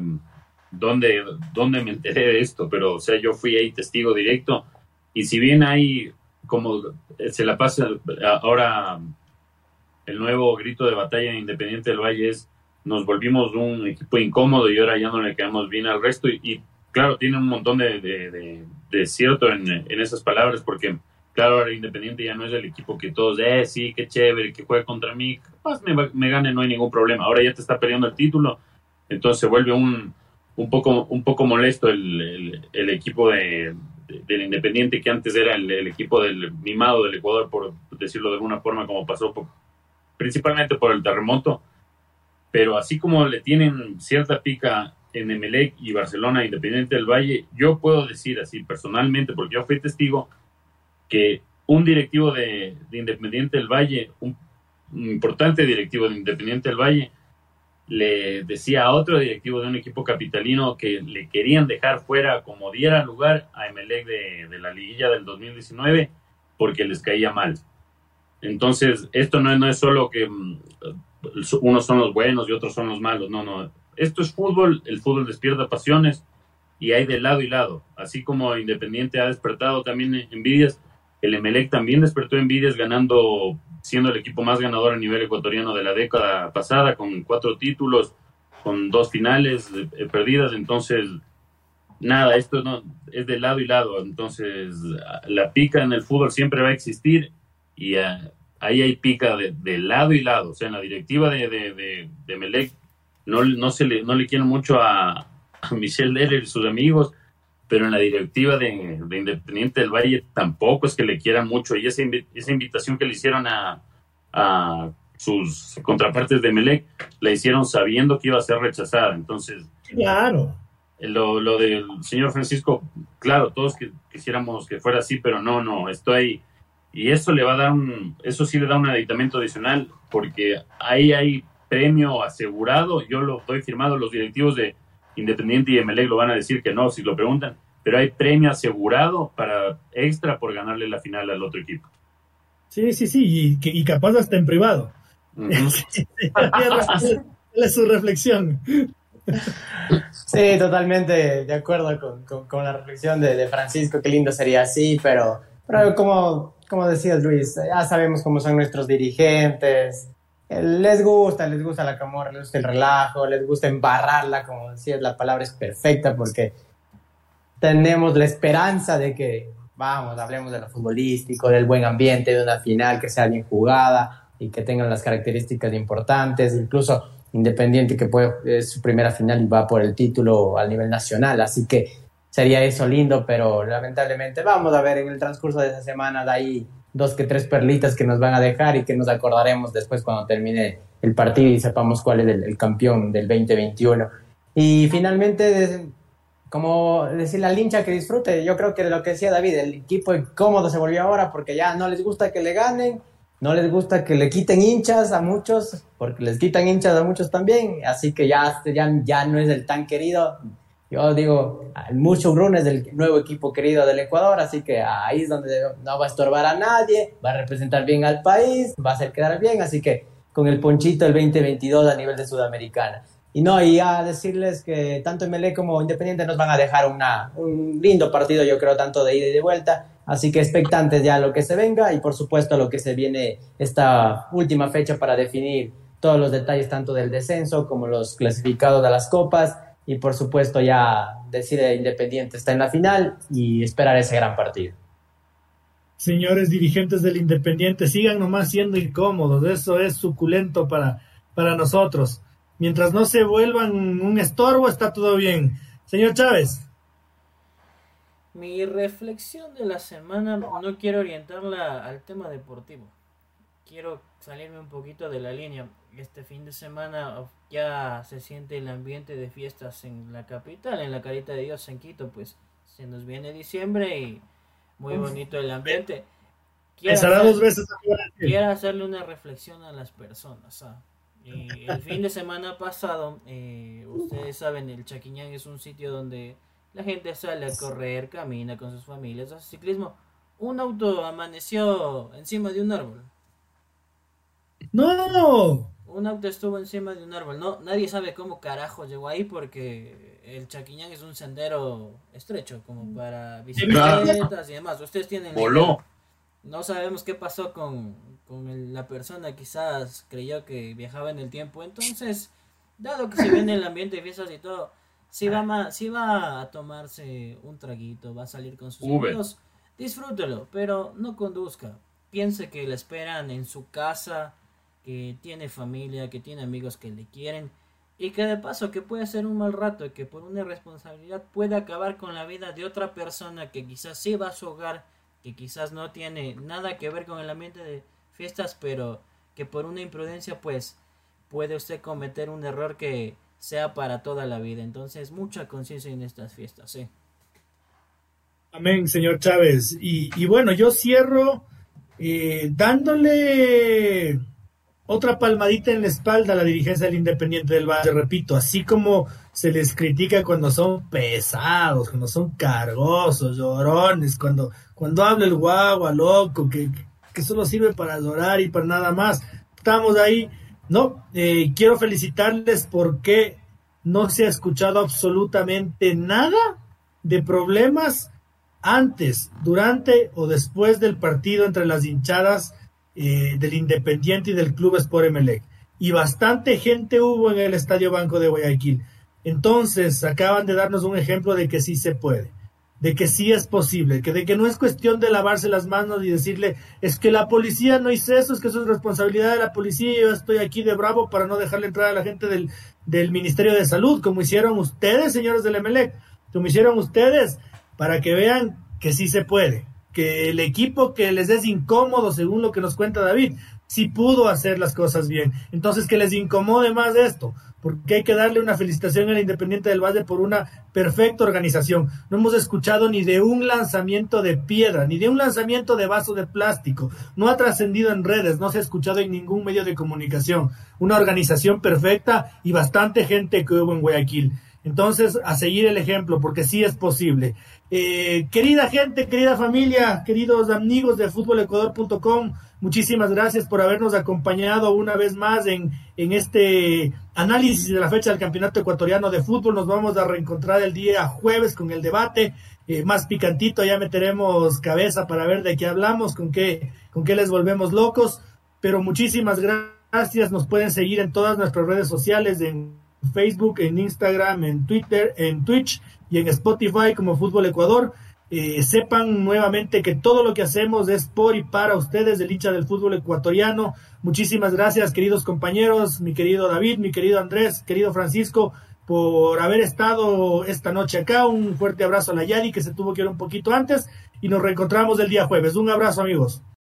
dónde, dónde me enteré de esto, pero o sea, yo fui ahí testigo directo y si bien hay como se la pasa ahora el nuevo grito de batalla Independiente del Valle es nos volvimos un equipo incómodo y ahora ya no le quedamos bien al resto y, claro, tiene un montón de, cierto en, esas palabras porque claro, ahora Independiente ya no es el equipo que todos, eh, sí, qué chévere, que juegue contra mí, capaz me, me gane, no hay ningún problema, ahora ya te está perdiendo el título, entonces se vuelve un, un poco, un poco molesto el, el, equipo de, del Independiente, que antes era el, equipo del mimado del Ecuador, por decirlo de alguna forma, como pasó principalmente por el terremoto. Pero así como le tienen cierta pica en Emelec y Barcelona, Independiente del Valle, yo puedo decir así personalmente, porque yo fui testigo, que un directivo de, de Independiente del Valle, un importante directivo de Independiente del Valle, le decía a otro directivo de un equipo capitalino que le querían dejar fuera como diera lugar a Emelec de, la liguilla del 2019 porque les caía mal. Entonces, esto no, no es solo que mm, unos son los buenos y otros son los malos, no, no. Esto es fútbol, el fútbol despierta pasiones y hay de lado y lado. Así como Independiente ha despertado también envidias, el Emelec también despertó envidias ganando, siendo el equipo más ganador a nivel ecuatoriano de la década pasada, con cuatro títulos, con dos finales eh, perdidas, entonces nada, esto no es de lado y lado, entonces la pica en el fútbol siempre va a existir y ah, ahí hay pica de, lado y lado, o sea, en la directiva de, de, de, Melec no, no, se le, no le quieren mucho a, a Michel Deller y sus amigos, pero en la directiva de, Independiente del Valle tampoco es que le quieran mucho. Y esa, esa invitación que le hicieron a, a sus contrapartes de Melec la hicieron sabiendo que iba a ser rechazada, entonces... Claro. lo, lo del señor Francisco, claro, todos quisiéramos que fuera así, pero no, no, esto ahí. Y eso le va a dar un, eso sí le da un aditamento adicional, porque ahí hay premio asegurado, yo lo estoy firmado, los directivos de Independiente y MLE lo van a decir que no, si lo preguntan, pero hay premio asegurado para extra por ganarle la final al otro equipo. Sí, sí, sí, y, y capaz hasta en privado. es su reflexión. Sí, totalmente de acuerdo con, la reflexión de, Francisco, qué lindo sería así, pero, pero como, como decías Luis, ya sabemos cómo son nuestros dirigentes, les gusta, les gusta la camorra, les gusta el relajo, les gusta embarrarla, como decías, la palabra es perfecta porque tenemos la esperanza de que, vamos, hablemos de lo futbolístico, del buen ambiente, de una final que sea bien jugada y que tengan las características importantes, incluso Independiente que puede, es su primera final y va por el título a nivel nacional, así que sería eso lindo, pero lamentablemente vamos a ver en el transcurso de esa semana de ahí dos que tres perlitas que nos van a dejar y que nos acordaremos después cuando termine el partido y sepamos cuál es el, campeón del 2021. Y finalmente, como decir la lincha que disfrute, yo creo que lo que decía David, el equipo cómodo se volvió ahora porque ya no les gusta que le ganen, no les gusta que le quiten hinchas a muchos, porque les quitan hinchas a muchos también, así que ya, ya, ya no es el tan querido. Yo digo, mucho Brun es el nuevo equipo querido del Ecuador, así que ahí es donde no va a estorbar a nadie, va a representar bien al país, va a hacer quedar bien, así que con el ponchito el 2022 a nivel de Sudamericana. Y no, y a decirles que tanto MLE como Independiente nos van a dejar una, un lindo partido, yo creo, tanto de ida y de vuelta. Así que expectantes ya a lo que se venga y por supuesto a lo que se viene esta última fecha para definir todos los detalles tanto del descenso como los clasificados a las copas y por supuesto ya decide Independiente está en la final y esperar ese gran partido. Señores dirigentes del Independiente, sigan nomás siendo incómodos, eso es suculento para, para nosotros. Mientras no se vuelvan un estorbo, está todo bien. Señor Chávez. Mi reflexión de la semana no quiero orientarla al tema deportivo. Quiero salirme un poquito de la línea. Este fin de semana ya se siente el ambiente de fiestas en la capital, en la Carita de Dios en Quito, pues se nos viene diciembre y muy bonito el ambiente. Quiero, dos veces quiero hacerle una reflexión a las personas. ¿ah? el fin de semana pasado, eh, ustedes saben, el Chaquiñán es un sitio donde la gente sale a correr, camina con sus familias, hace ciclismo. Un auto amaneció encima de un árbol. ¡No! Un auto estuvo encima de un árbol. No, nadie sabe cómo carajo llegó ahí porque el Chaquiñán es un sendero estrecho como para bicicletas y demás. Ustedes tienen... Voló. No sabemos qué pasó con, con la persona. Quizás creyó que viajaba en el tiempo. Entonces, dado que se viene el ambiente de fiestas y todo, si va, si va a tomarse un traguito, va a salir con sus amigos, disfrútelo, pero no conduzca. Piense que le esperan en su casa, que tiene familia, que tiene amigos que le quieren y que de paso que puede ser un mal rato que por una irresponsabilidad puede acabar con la vida de otra persona que quizás sí va a su hogar, que quizás no tiene nada que ver con el ambiente de fiestas, pero que por una imprudencia pues puede usted cometer un error que sea para toda la vida. Entonces, mucha conciencia en estas fiestas, ¿sí? Amén, señor Chávez. Y, bueno, yo cierro eh, dándole otra palmadita en la espalda a la dirigencia del Independiente del Valle. Repito, así como se les critica cuando son pesados, cuando son cargosos, llorones, cuando, cuando habla el guagua loco, que, que solo sirve para llorar y para nada más. Estamos ahí no, eh, quiero felicitarles porque no se ha escuchado absolutamente nada de problemas antes, durante o después del partido entre las hinchadas eh, del Independiente y del Club Sport Emelec. Y bastante gente hubo en el Estadio Banco de Guayaquil. Entonces, acaban de darnos un ejemplo de que sí se puede, de que sí es posible, que de que no es cuestión de lavarse las manos y decirle, es que la policía no hizo eso, es que eso es responsabilidad de la policía y yo estoy aquí de bravo para no dejarle entrar a la gente del, del Ministerio de Salud, como hicieron ustedes, señores del Emelec, como hicieron ustedes, para que vean que sí se puede, que el equipo que les es incómodo, según lo que nos cuenta David, sí pudo hacer las cosas bien. Entonces, que les incomode más esto, porque hay que darle una felicitación al Independiente del Valle por una perfecta organización. No hemos escuchado ni de un lanzamiento de piedra, ni de un lanzamiento de vaso de plástico. No ha trascendido en redes, no se ha escuchado en ningún medio de comunicación. Una organización perfecta y bastante gente que hubo en Guayaquil. Entonces, a seguir el ejemplo, porque sí es posible. Eh, querida gente, querida familia, queridos amigos de futbolecuador.com, muchísimas gracias por habernos acompañado una vez más en, en este análisis de la fecha del Campeonato Ecuatoriano de Fútbol. Nos vamos a reencontrar el día jueves con el debate eh, más picantito, ya meteremos cabeza para ver de qué hablamos, con qué, con qué les volvemos locos. Pero muchísimas gracias, nos pueden seguir en todas nuestras redes sociales, en Facebook, en Instagram, en Twitter, en Twitch y en Spotify como Fútbol Ecuador. Eh, sepan nuevamente que todo lo que hacemos es por y para ustedes, del hincha del fútbol ecuatoriano. Muchísimas gracias, queridos compañeros, mi querido David, mi querido Andrés, querido Francisco, por haber estado esta noche acá. Un fuerte abrazo a la Yadi, que se tuvo que ir un poquito antes, y nos reencontramos el día jueves. Un abrazo, amigos.